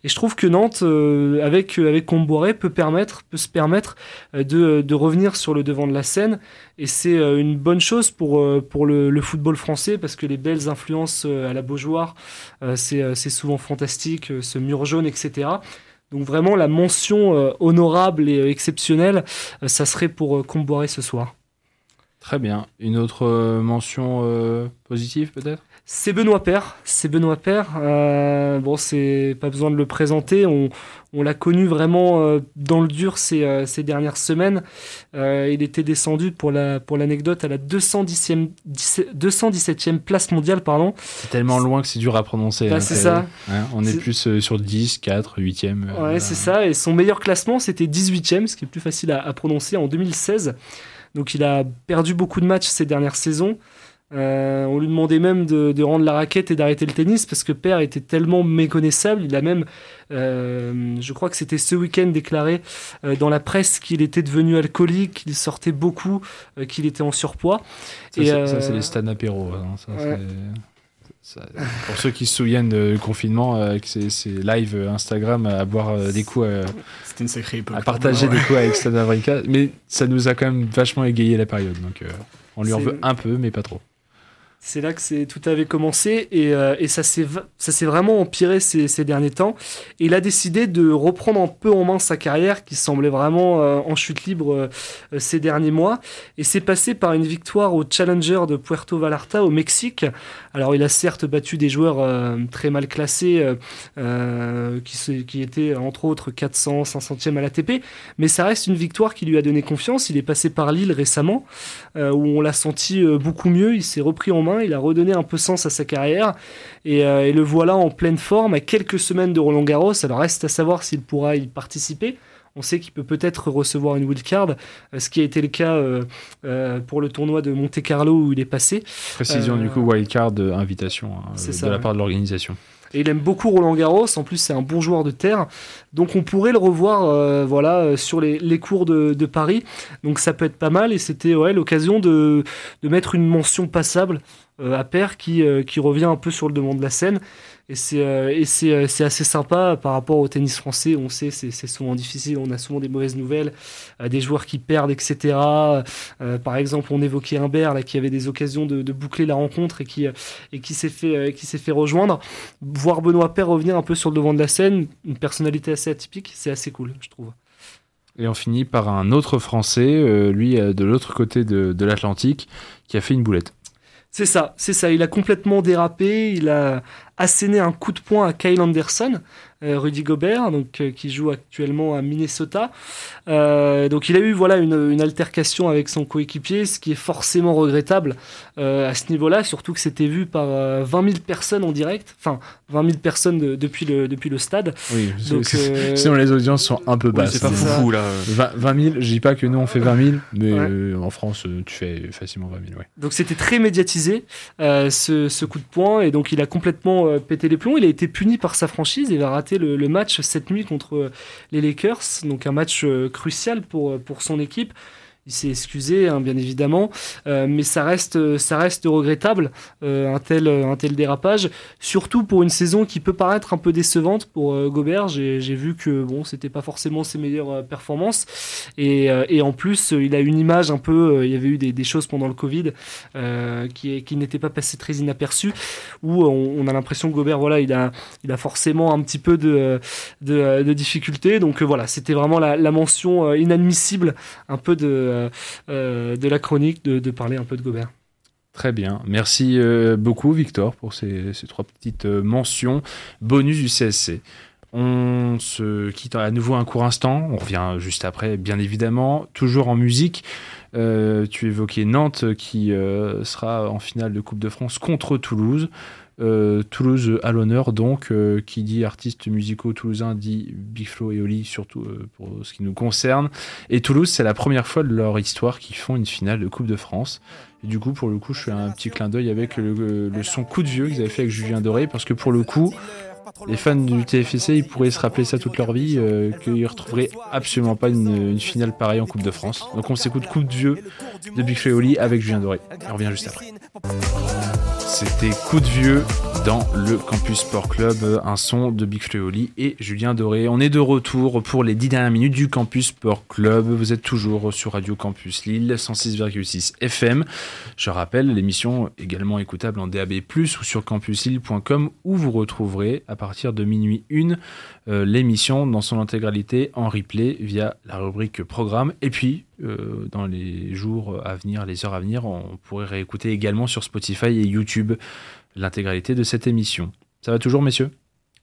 Et je trouve que Nantes, euh, avec avec Comboiré, peut permettre, peut se permettre euh, de, de revenir sur le devant de la scène. Et c'est une bonne chose pour pour le, le football français parce que les belles influences à la Beaujoire, c'est souvent fantastique, ce mur jaune, etc. Donc vraiment la mention euh, honorable et euh, exceptionnelle, euh, ça serait pour Comboiré ce soir. Très bien. Une autre euh, mention euh, positive peut-être? C'est Benoît Père. C'est Benoît Père. Euh, bon, c'est pas besoin de le présenter. On, on l'a connu vraiment euh, dans le dur ces, ces dernières semaines. Il était descendu pour la pour l'anecdote à la 210e, 217e place mondiale, pardon. C'est tellement loin que c'est dur à prononcer. Bah, hein, c'est ça. hein, on est, plus sur 10, 4, 8e. euh, Ouais, c'est ça. Et son meilleur classement, c'était 18e, ce qui est plus facile à, à prononcer, en 2016. Donc il a perdu beaucoup de matchs ces dernières saisons. Euh, on lui demandait même de, de rendre la raquette et d'arrêter le tennis parce que Père était tellement méconnaissable. Il a même, euh, je crois que c'était ce week-end, déclaré euh, dans la presse qu'il était devenu alcoolique, qu'il sortait beaucoup, qu'il était en surpoids. Ça, Et, c'est- ça, c'est les Stan apéro. hein, ça, ouais. Ça- pour ceux qui se souviennent du confinement, euh, avec ses, ses live Instagram à boire euh, des coups, euh, C'était une sacrée époque. à partager Ouais. des coups avec Stan Wawrinka, mais ça nous a quand même vachement égayé la période. Donc euh, on lui en veut un peu, mais pas trop. C'est là que c'est tout avait commencé et, euh, et ça s'est va- ça s'est vraiment empiré ces, ces derniers temps. Et il a décidé de reprendre un peu en main sa carrière qui semblait vraiment euh, en chute libre euh, euh, ces derniers mois. Et c'est passé par une victoire au Challenger de Puerto Vallarta au Mexique Alors il a certes battu des joueurs euh, très mal classés, euh, euh, qui, étaient entre autres 400, 500e à l'ATP, mais ça reste une victoire qui lui a donné confiance. Il est passé par Lille récemment, où on l'a senti beaucoup mieux, il s'est repris en main, il a redonné un peu sens à sa carrière, et, et le voilà en pleine forme à quelques semaines de Roland Garros. Alors reste à savoir s'il pourra y participer. On sait qu'il peut peut-être recevoir une wildcard, euh, ce qui a été le cas euh, euh, pour le tournoi de Monte Carlo où il est passé. Précision du coup, wildcard, invitation hein, de ça, la ouais. part de l'organisation. Et il aime beaucoup Roland Garros. En plus, c'est un bon joueur de terre. Donc, on pourrait le revoir euh, voilà, sur les, les cours de, de Paris. Donc, ça peut être pas mal. Et c'était ouais, l'occasion de, de mettre une mention passable à Père qui, euh, qui revient un peu sur le devant de la scène. Et c'est euh, euh, assez sympa par rapport au tennis français. On sait, c'est, souvent difficile. On a souvent des mauvaises nouvelles, euh, des joueurs qui perdent, etc. Euh, par exemple, on évoquait Humbert là, qui avait des occasions de, boucler la rencontre et qui, euh, s'est fait, euh, rejoindre voir Benoît Paire revenir un peu sur le devant de la scène, une personnalité assez atypique, c'est assez cool, je trouve. Et on finit par un autre Français, euh, lui euh, de l'autre côté de l'Atlantique, qui a fait une boulette. C'est ça, c'est ça. Il a complètement dérapé. Il a asséné un coup de poing à Kyle Anderson, euh, Rudy Gobert, donc euh, qui joue actuellement à Minnesota. Euh, donc il a eu voilà une, une altercation avec son coéquipier, ce qui est forcément regrettable euh, à ce niveau-là, surtout que c'était vu par euh, 20 000 personnes en direct, enfin 20 000 personnes de- depuis le depuis le stade. Oui, Donc euh, sinon les audiences sont un peu basses. c'est pas foufou là. 20, 20 000, je dis pas que nous on fait 20 000, mais Ouais. euh, en France tu fais facilement 20 000. Ouais. Donc c'était très médiatisé euh, ce, ce coup de poing et donc il a complètement euh, pété les plombs. Il a été puni par sa franchise. Il a raté le, match cette nuit contre euh, les Lakers, donc un match euh, crucial pour, pour son équipe. Il s'est excusé, hein, bien évidemment, euh, mais ça reste, ça reste regrettable, euh, un, tel, un tel dérapage, surtout pour une saison qui peut paraître un peu décevante pour euh, Gobert. J'ai vu que bon, c'était pas forcément ses meilleures euh, performances, et, et en plus, il a une image un peu. il y avait eu des, des choses pendant le Covid qui, qui n'étaient pas passées très inaperçues, où on, on a l'impression que Gobert, voilà, il a, il a forcément un petit peu de, de, de difficultés. Donc voilà, c'était vraiment la, la mention inadmissible un peu de, euh, euh, de la chronique de, de parler un peu de Gobert. Très bien. Merci euh, beaucoup Victor pour ces, trois petites mentions bonus du CSC. On se quitte à nouveau un court instant. On revient juste après, bien évidemment. Toujours en musique. Tu évoquais Nantes qui sera en finale de Coupe de France contre Toulouse. Euh, Toulouse à l'honneur, donc, euh, qui dit artistes musicaux toulousains dit Big Flo et Oli, surtout euh, pour ce qui nous concerne. Et Toulouse, c'est la première fois de leur histoire qu'ils font une finale de Coupe de France. Du coup, pour le coup, je fais un petit clin d'œil avec le, son Coup de Vieux qu'ils avaient fait avec Julien Doré, parce que pour le coup, les fans du TFC, ils pourraient se rappeler ça toute leur vie, qu'ils retrouveraient absolument pas une, finale pareille en Coupe de France. Donc on s'écoute Coup de Vieux de Big Oli avec Julien Doré. On revient juste après. C'était Coup de Vieux dans le Campus Sport Club, un son de Big Flo et Julien Doré. On est de retour pour les 10 dernières minutes du Campus Sport Club. Vous êtes toujours sur Radio Campus Lille, 106,6 FM. Je rappelle, l'émission également écoutable en DAB+, ou sur campuslille.com, où vous retrouverez, à partir de minuit 1, euh, l'émission dans son intégralité en replay via la rubrique programme. Et puis, euh, dans les jours à venir, les heures à venir, on pourrait réécouter également sur Spotify et YouTube l'intégralité de cette émission. Ça va toujours, messieurs?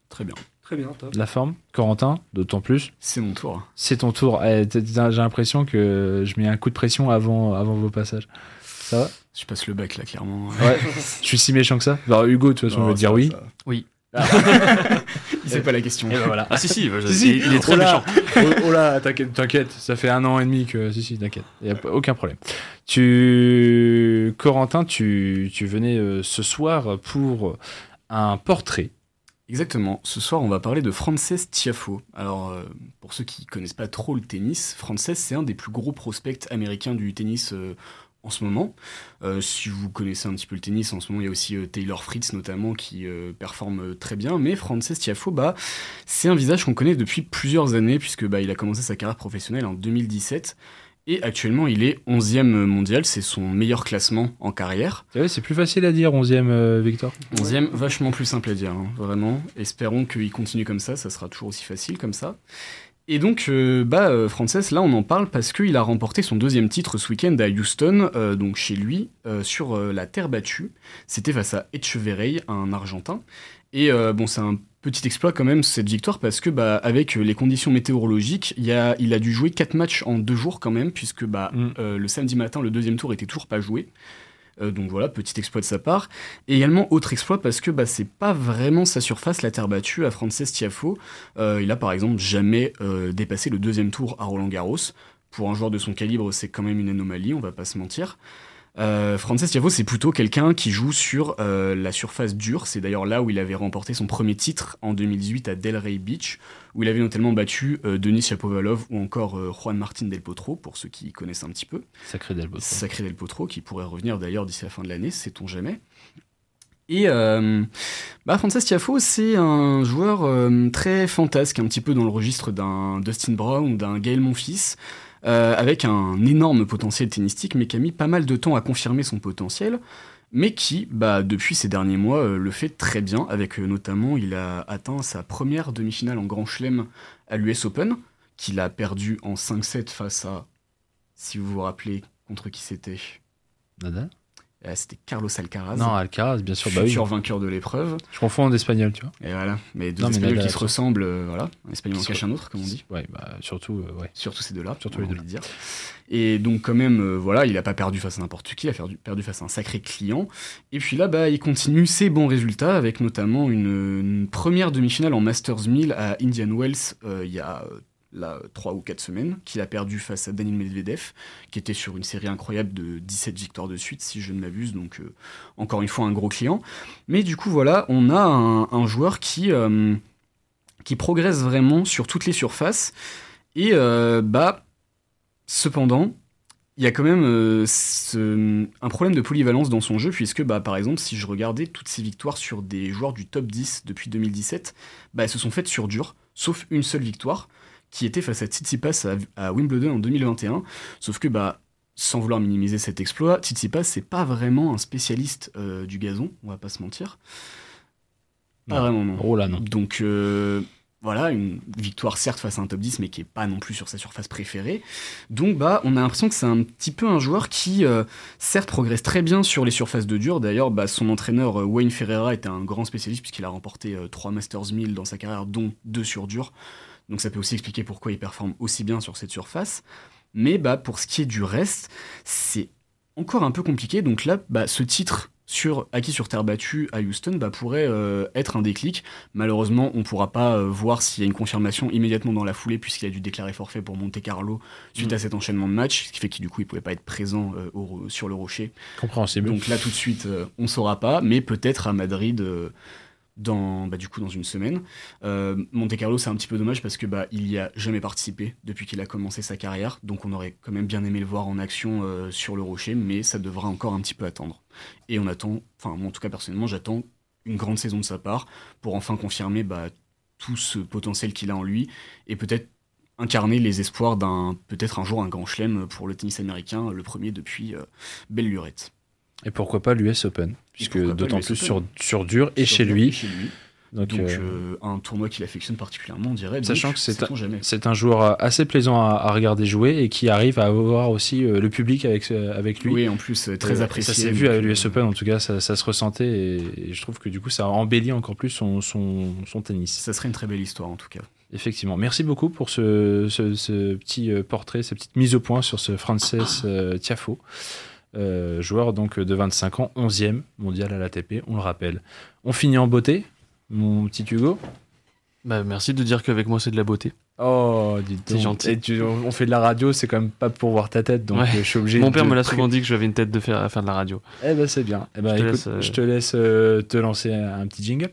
Très bien. Très bien, top. La forme? Corentin, d'autant plus. C'est mon tour. C'est ton tour. Eh, J'ai l'impression que je mets un coup de pression avant, avant vos passages. Ça va? Je passe le bac là, clairement. Ouais. je suis si méchant que ça Alors, Hugo, de toute façon, Non, va dire oui. ça. Oui. Il sait pas la question. Et ben voilà. Ah si si, Si, si. il, il est très oh là, méchant. oh, oh là, t'inquiète, t'inquiète, ça fait un an et demi que. Si, si, t'inquiète, il n'y a pas- aucun problème. Tu. Corentin, tu, tu venais euh, ce soir pour un portrait. Exactement. Ce soir, on va parler de Frances Tiafo. Alors, euh, pour ceux qui connaissent pas trop le tennis, Frances, c'est un des plus gros prospects américains du tennis euh, en ce moment. Euh, si vous connaissez un petit peu le tennis, en ce moment, il y a aussi euh, Taylor Fritz notamment qui euh, performe très bien. Mais Frances Tiafo, bah, c'est un visage qu'on connaît depuis plusieurs années puisque bah, il a commencé sa carrière professionnelle en 2017. Et actuellement, il est 11e mondial, c'est son meilleur classement en carrière. Vois, C'est plus facile à dire, 11e, euh, Victor. 11e, vachement plus simple à dire, hein, vraiment. Espérons qu'il continue comme ça, ça sera toujours aussi facile comme ça. Et donc, euh, bah, euh, Frances, là, on en parle parce qu'il a remporté son deuxième titre ce week-end à Houston, euh, donc chez lui, euh, sur la terre battue. C'était face à Echeverry, un Argentin. Et bon, c'est un petit exploit quand même cette victoire parce que bah, avec les conditions météorologiques, il, a, il a dû jouer quatre matchs en deux jours quand même, puisque bah, Mm. le samedi matin, le deuxième tour était toujours pas joué. Euh, donc voilà, petit exploit de sa part. Et également autre exploit parce que bah, c'est pas vraiment sa surface, la terre battue, à Frances Tiafo. Euh, il a par exemple jamais euh, dépassé le deuxième tour à Roland Garros. Pour un joueur de son calibre, c'est quand même une anomalie, on va pas se mentir. Euh, Frances Tiafo, c'est plutôt quelqu'un qui joue sur euh, la surface dure. C'est d'ailleurs là où il avait remporté son premier titre en 2018 à Delray Beach, où il avait notamment battu euh, Denis Shapovalov ou encore Juan Martin Del Potro, pour ceux qui connaissent un petit peu. Sacré Delbos. Sacré Del Potro, qui pourrait revenir d'ailleurs d'ici la fin de l'année, sait-on jamais. Et euh, bah, Frances Tiafo, c'est un joueur euh, très fantasque, un petit peu dans le registre d'un Dustin Brown ou d'un Gaël Monfils, euh, avec un énorme potentiel tennistique, mais qui a mis pas mal de temps à confirmer son potentiel, mais qui, bah, depuis ces derniers mois, euh, le fait très bien, avec euh, notamment, il a atteint sa première demi-finale en Grand Chelem à l'US Open, qu'il a perdu en 5-7 face à, si vous vous rappelez, contre qui c'était? Nadal? C'était Carlos Alcaraz. Non, Alcaraz, bien sûr. Bah oui. futur vainqueur de l'épreuve. Je confonds en espagnol, tu vois. Et voilà, mais deux Non, mais Espagnols qui se ressemblent, euh, voilà. Un Espagnol Qui en cache un autre, comme on dit. Ouais, bah surtout, euh, ouais. Surtout ces deux-là, Surtout les a deux-là. envie de dire. Et donc quand même, euh, voilà, il a pas perdu face à n'importe qui, il a perdu, perdu face à un sacré client. Et puis là, bah, il continue ses bons résultats avec notamment une, une première demi-finale en Masters 1000 à Indian Wells euh, il y a euh, là, 3 ou 4 semaines, qu'il a perdu face à Daniel Medvedev, qui était sur une série incroyable de 17 victoires de suite, si je ne m'abuse, donc euh, encore une fois un gros client. Mais du coup, voilà, on a un, joueur qui, euh, qui progresse vraiment sur toutes les surfaces. Et euh, bah, cependant, il y a quand même un problème de polyvalence dans son jeu, puisque bah, par exemple, si je regardais toutes ses victoires sur des joueurs du top 10 depuis 2017, bah, elles se sont faites sur dur, sauf une seule victoire, qui était face à Tsitsipas à, à Wimbledon en 2021. Sauf que, bah, sans vouloir minimiser cet exploit, Tsitsipas, c'est pas vraiment un spécialiste euh, du gazon, on va pas se mentir. Pas Non. vraiment, non. Oh là, non. Donc euh, voilà, une victoire certes face à un top 10, mais qui est pas non plus sur sa surface préférée. Donc bah, on a l'impression que c'est un petit peu un joueur qui, euh, certes, progresse très bien sur les surfaces de dur. D'ailleurs, bah, son entraîneur Wayne Ferreira était un grand spécialiste puisqu'il a remporté euh, 3 Masters 1000 dans sa carrière, dont 2 sur dur. Donc ça peut aussi expliquer pourquoi il performe aussi bien sur cette surface. Mais bah, pour ce qui est du reste, c'est encore un peu compliqué. Donc là, bah, ce titre sur, acquis sur terre battue à Houston bah, pourrait euh, être un déclic. Malheureusement, on ne pourra pas euh, voir s'il y a une confirmation immédiatement dans la foulée, puisqu'il a dû déclarer forfait pour Monte Carlo suite Mm. à cet enchaînement de matchs, ce qui fait qu'il du coup il pouvait pas être présent euh, au- sur le rocher. Compréhensible. Donc là tout de suite, on saura pas, mais peut-être à Madrid. Dans, bah, du coup, dans une semaine. Euh, Monte Carlo, c'est un petit peu dommage parce que bah, il y a jamais participé depuis qu'il a commencé sa carrière, donc on aurait quand même bien aimé le voir en action euh, sur le rocher, mais ça devra encore un petit peu attendre. Et on attend, enfin moi en tout cas personnellement, j'attends une grande saison de sa part pour enfin confirmer bah, tout ce potentiel qu'il a en lui et peut-être incarner les espoirs d'un peut-être un jour un grand chelem pour le tennis américain, le premier depuis euh, belle lurette. Et pourquoi pas l'US Open Puisque d'autant l'US plus sur, sur dur et Sur chez lui. chez lui. Donc, Donc, euh, euh, un tournoi qu'il affectionne particulièrement, on dirait. Sachant donc, que c'est c'est un joueur assez plaisant à, à regarder jouer et qui arrive à avoir aussi euh, le public avec, avec lui. Oui, en plus, très Euh, apprécié. Ça s'est vu à l'US Open, en tout cas, ça, ça se ressentait et, et je trouve que du coup, ça embellit encore plus son, son, son tennis. Ça serait une très belle histoire, en tout cas. Effectivement. Merci beaucoup pour ce, ce- ce petit portrait, cette petite mise au point sur ce Frances euh, Tiafo. Euh, joueur donc de 25 ans, 11e mondial à l'ATP, on le rappelle. On finit en beauté, mon petit Hugo? Bah, merci de dire qu'avec moi c'est de la beauté. Oh, dis C'est donc. gentil. Et tu- on fait de la radio, c'est quand même pas pour voir ta tête, donc Ouais. euh, je suis obligé. Mon père de me l'a souvent dit que j'avais une tête de faire à faire de la radio. Eh ben c'est bien. Eh ben, Je te écoute, laisse, euh, je te laisse euh, te lancer un petit jingle.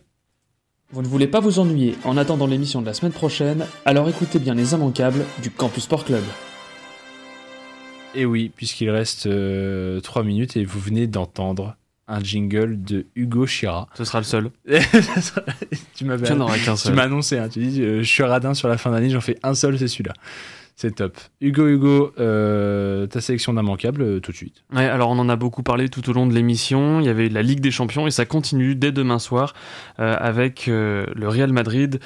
Vous ne voulez pas vous ennuyer en attendant l'émission de la semaine prochaine, alors écoutez bien les immanquables du Campus Sport Club. Et oui, puisqu'il reste 3 minutes et vous venez d'entendre un jingle de Hugo Chira. Ce sera le seul. tu m'avais m'as annoncé, hein, tu dis euh, je suis radin sur la fin d'année, j'en fais un seul, c'est celui-là. C'est top. Hugo, Hugo, euh, ta sélection d'immanquable euh, tout de suite. Ouais, alors on en a beaucoup parlé tout au long de l'émission. Il y avait la Ligue des Champions et ça continue dès demain soir euh, avec le Real Madrid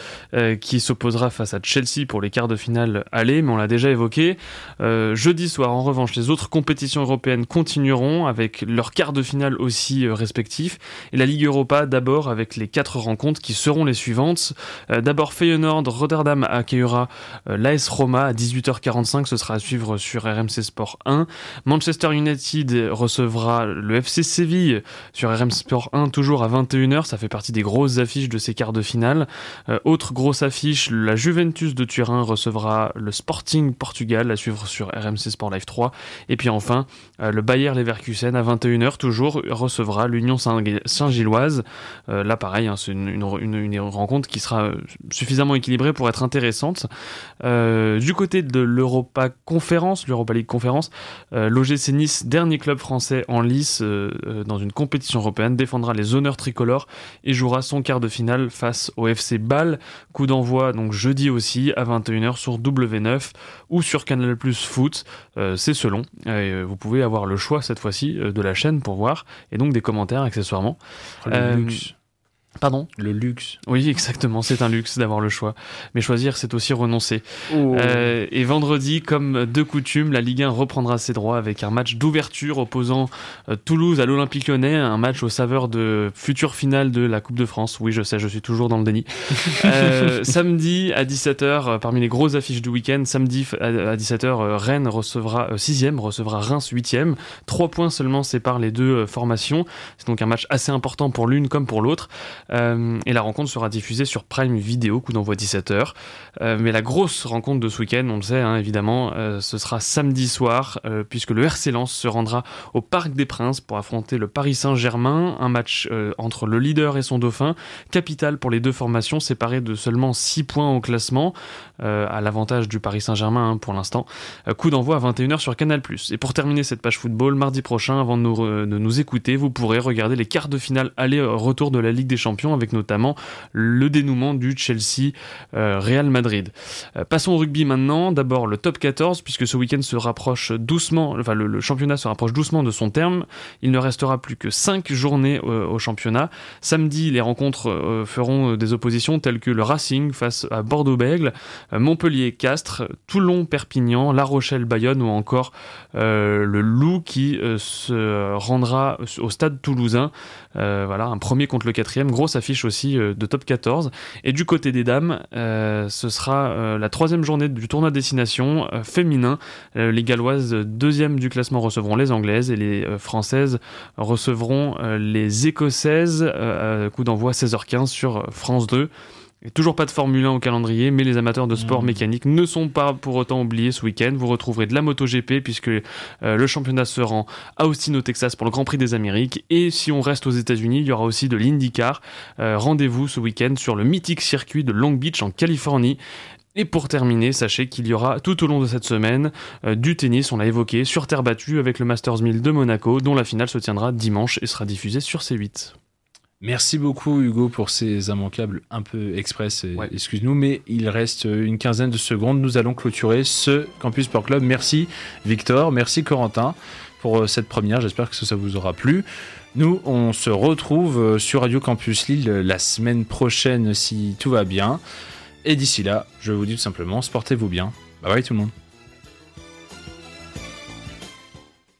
qui s'opposera face à Chelsea pour les quarts de finale aller, mais on l'a déjà évoqué. Jeudi soir, en revanche, les autres compétitions européennes continueront avec leurs quarts de finale aussi respectifs. Et la Ligue Europa d'abord avec les quatre rencontres qui seront les suivantes. D'abord Feyenoord, Rotterdam accueillera l'AS Roma à 18h45, ce sera à suivre sur RMC Sport 1. Manchester United recevra le FC Séville sur RMC Sport 1 toujours à 21h, ça fait partie des grosses affiches de ces quarts de finale. Euh, autre grosse affiche, la Juventus de Turin recevra le Sporting Portugal à suivre sur RMC Sport Live 3. Et puis enfin, euh, le Bayer Leverkusen à 21h toujours recevra l'Union Saint- Saint-Gilloise. Euh, là pareil, hein, c'est une, une- rencontre qui sera suffisamment équilibrée pour être intéressante. Euh, du côté de l'Europa Conférence, l'Europa League Conférence, euh, l'OGC Nice, dernier club français en lice euh, euh, dans une compétition européenne, défendra les honneurs tricolores et jouera son quart de finale face au FC Bâle. Coup d'envoi donc jeudi aussi à 21h sur W9 ou sur Canal Plus Foot. Euh, C'est selon. Et, vous pouvez avoir le choix cette fois-ci de la chaîne pour voir et donc des commentaires accessoirement. Le luxe. Pardon Le luxe. Oui, exactement, c'est un luxe d'avoir le choix. Mais choisir, c'est aussi renoncer. Oh. Euh, et vendredi, comme de coutume, la Ligue 1 reprendra ses droits avec un match d'ouverture opposant euh, Toulouse à l'Olympique lyonnais, un match aux saveurs de future finale de la Coupe de France. Oui, je sais, je suis toujours dans le déni. Euh, samedi à 17h, euh, parmi les grosses affiches du week-end, samedi à à 17h, euh, Rennes recevra 6ème, recevra Reims 8ème. Trois points seulement séparent les deux euh, formations. C'est donc un match assez important pour l'une comme pour l'autre. Euh, et la rencontre sera diffusée sur Prime Video, coup d'envoi 17h. Euh, mais la grosse rencontre de ce week-end, on le sait hein, évidemment, euh, ce sera samedi soir, puisque le RC Lens se rendra au Parc des Princes pour affronter le Paris Saint-Germain, un match entre le leader et son dauphin, capital pour les deux formations, séparées de seulement 6 points au classement, à l'avantage du Paris Saint-Germain hein, pour l'instant. Coup d'envoi à 21h sur Canal+. Et pour terminer cette page football, mardi prochain, avant de nous, de nous écouter, vous pourrez regarder les quarts de finale aller-retour de la Ligue des Champions, avec notamment le dénouement du Chelsea euh, Real Madrid. Euh, passons au rugby maintenant. D'abord le top 14, puisque ce week-end se rapproche doucement, enfin le, championnat se rapproche doucement de son terme. Il ne restera plus que 5 journées euh, au championnat. Samedi, les rencontres feront des oppositions telles que le Racing face à Bordeaux-Bègle, Montpellier-Castres, Toulon-Perpignan, La Rochelle-Bayonne ou encore le Loup qui se rendra au stade toulousain. Voilà, un premier contre le quatrième, grosse affiche aussi euh, de top 14. Et du côté des dames, euh, ce sera euh, la troisième journée du tournoi destination féminin. Les Galloises, deuxième du classement, recevront les Anglaises et les Françaises recevront les Écossaises. Coup d'envoi 16h15 sur France 2. Et toujours pas de Formule 1 au calendrier, mais les amateurs de sport mécanique ne sont pas pour autant oubliés ce week-end. Vous retrouverez de la MotoGP puisque euh, le championnat se rend à Austin au Texas pour le Grand Prix des Amériques. Et si on reste aux États-Unis, il y aura aussi de l'IndyCar. Euh, Rendez-vous ce week-end sur le mythique circuit de Long Beach en Californie. Et pour terminer, sachez qu'il y aura tout au long de cette semaine euh, du tennis, on l'a évoqué, sur terre battue avec le Masters 1000 de Monaco, dont la finale se tiendra dimanche et sera diffusée sur C8. Merci beaucoup Hugo pour ces immanquables un peu express, et- Ouais. excuse-nous, mais il reste une quinzaine de secondes. Nous allons clôturer ce Campus Sport Club. Merci Victor, merci Corentin pour euh, cette première. J'espère que ça vous aura plu. Nous, on se retrouve euh, sur Radio Campus Lille euh, la semaine prochaine si tout va bien. Et d'ici là, je vous dis tout simplement, sportez-vous bien. Bye bye tout le monde.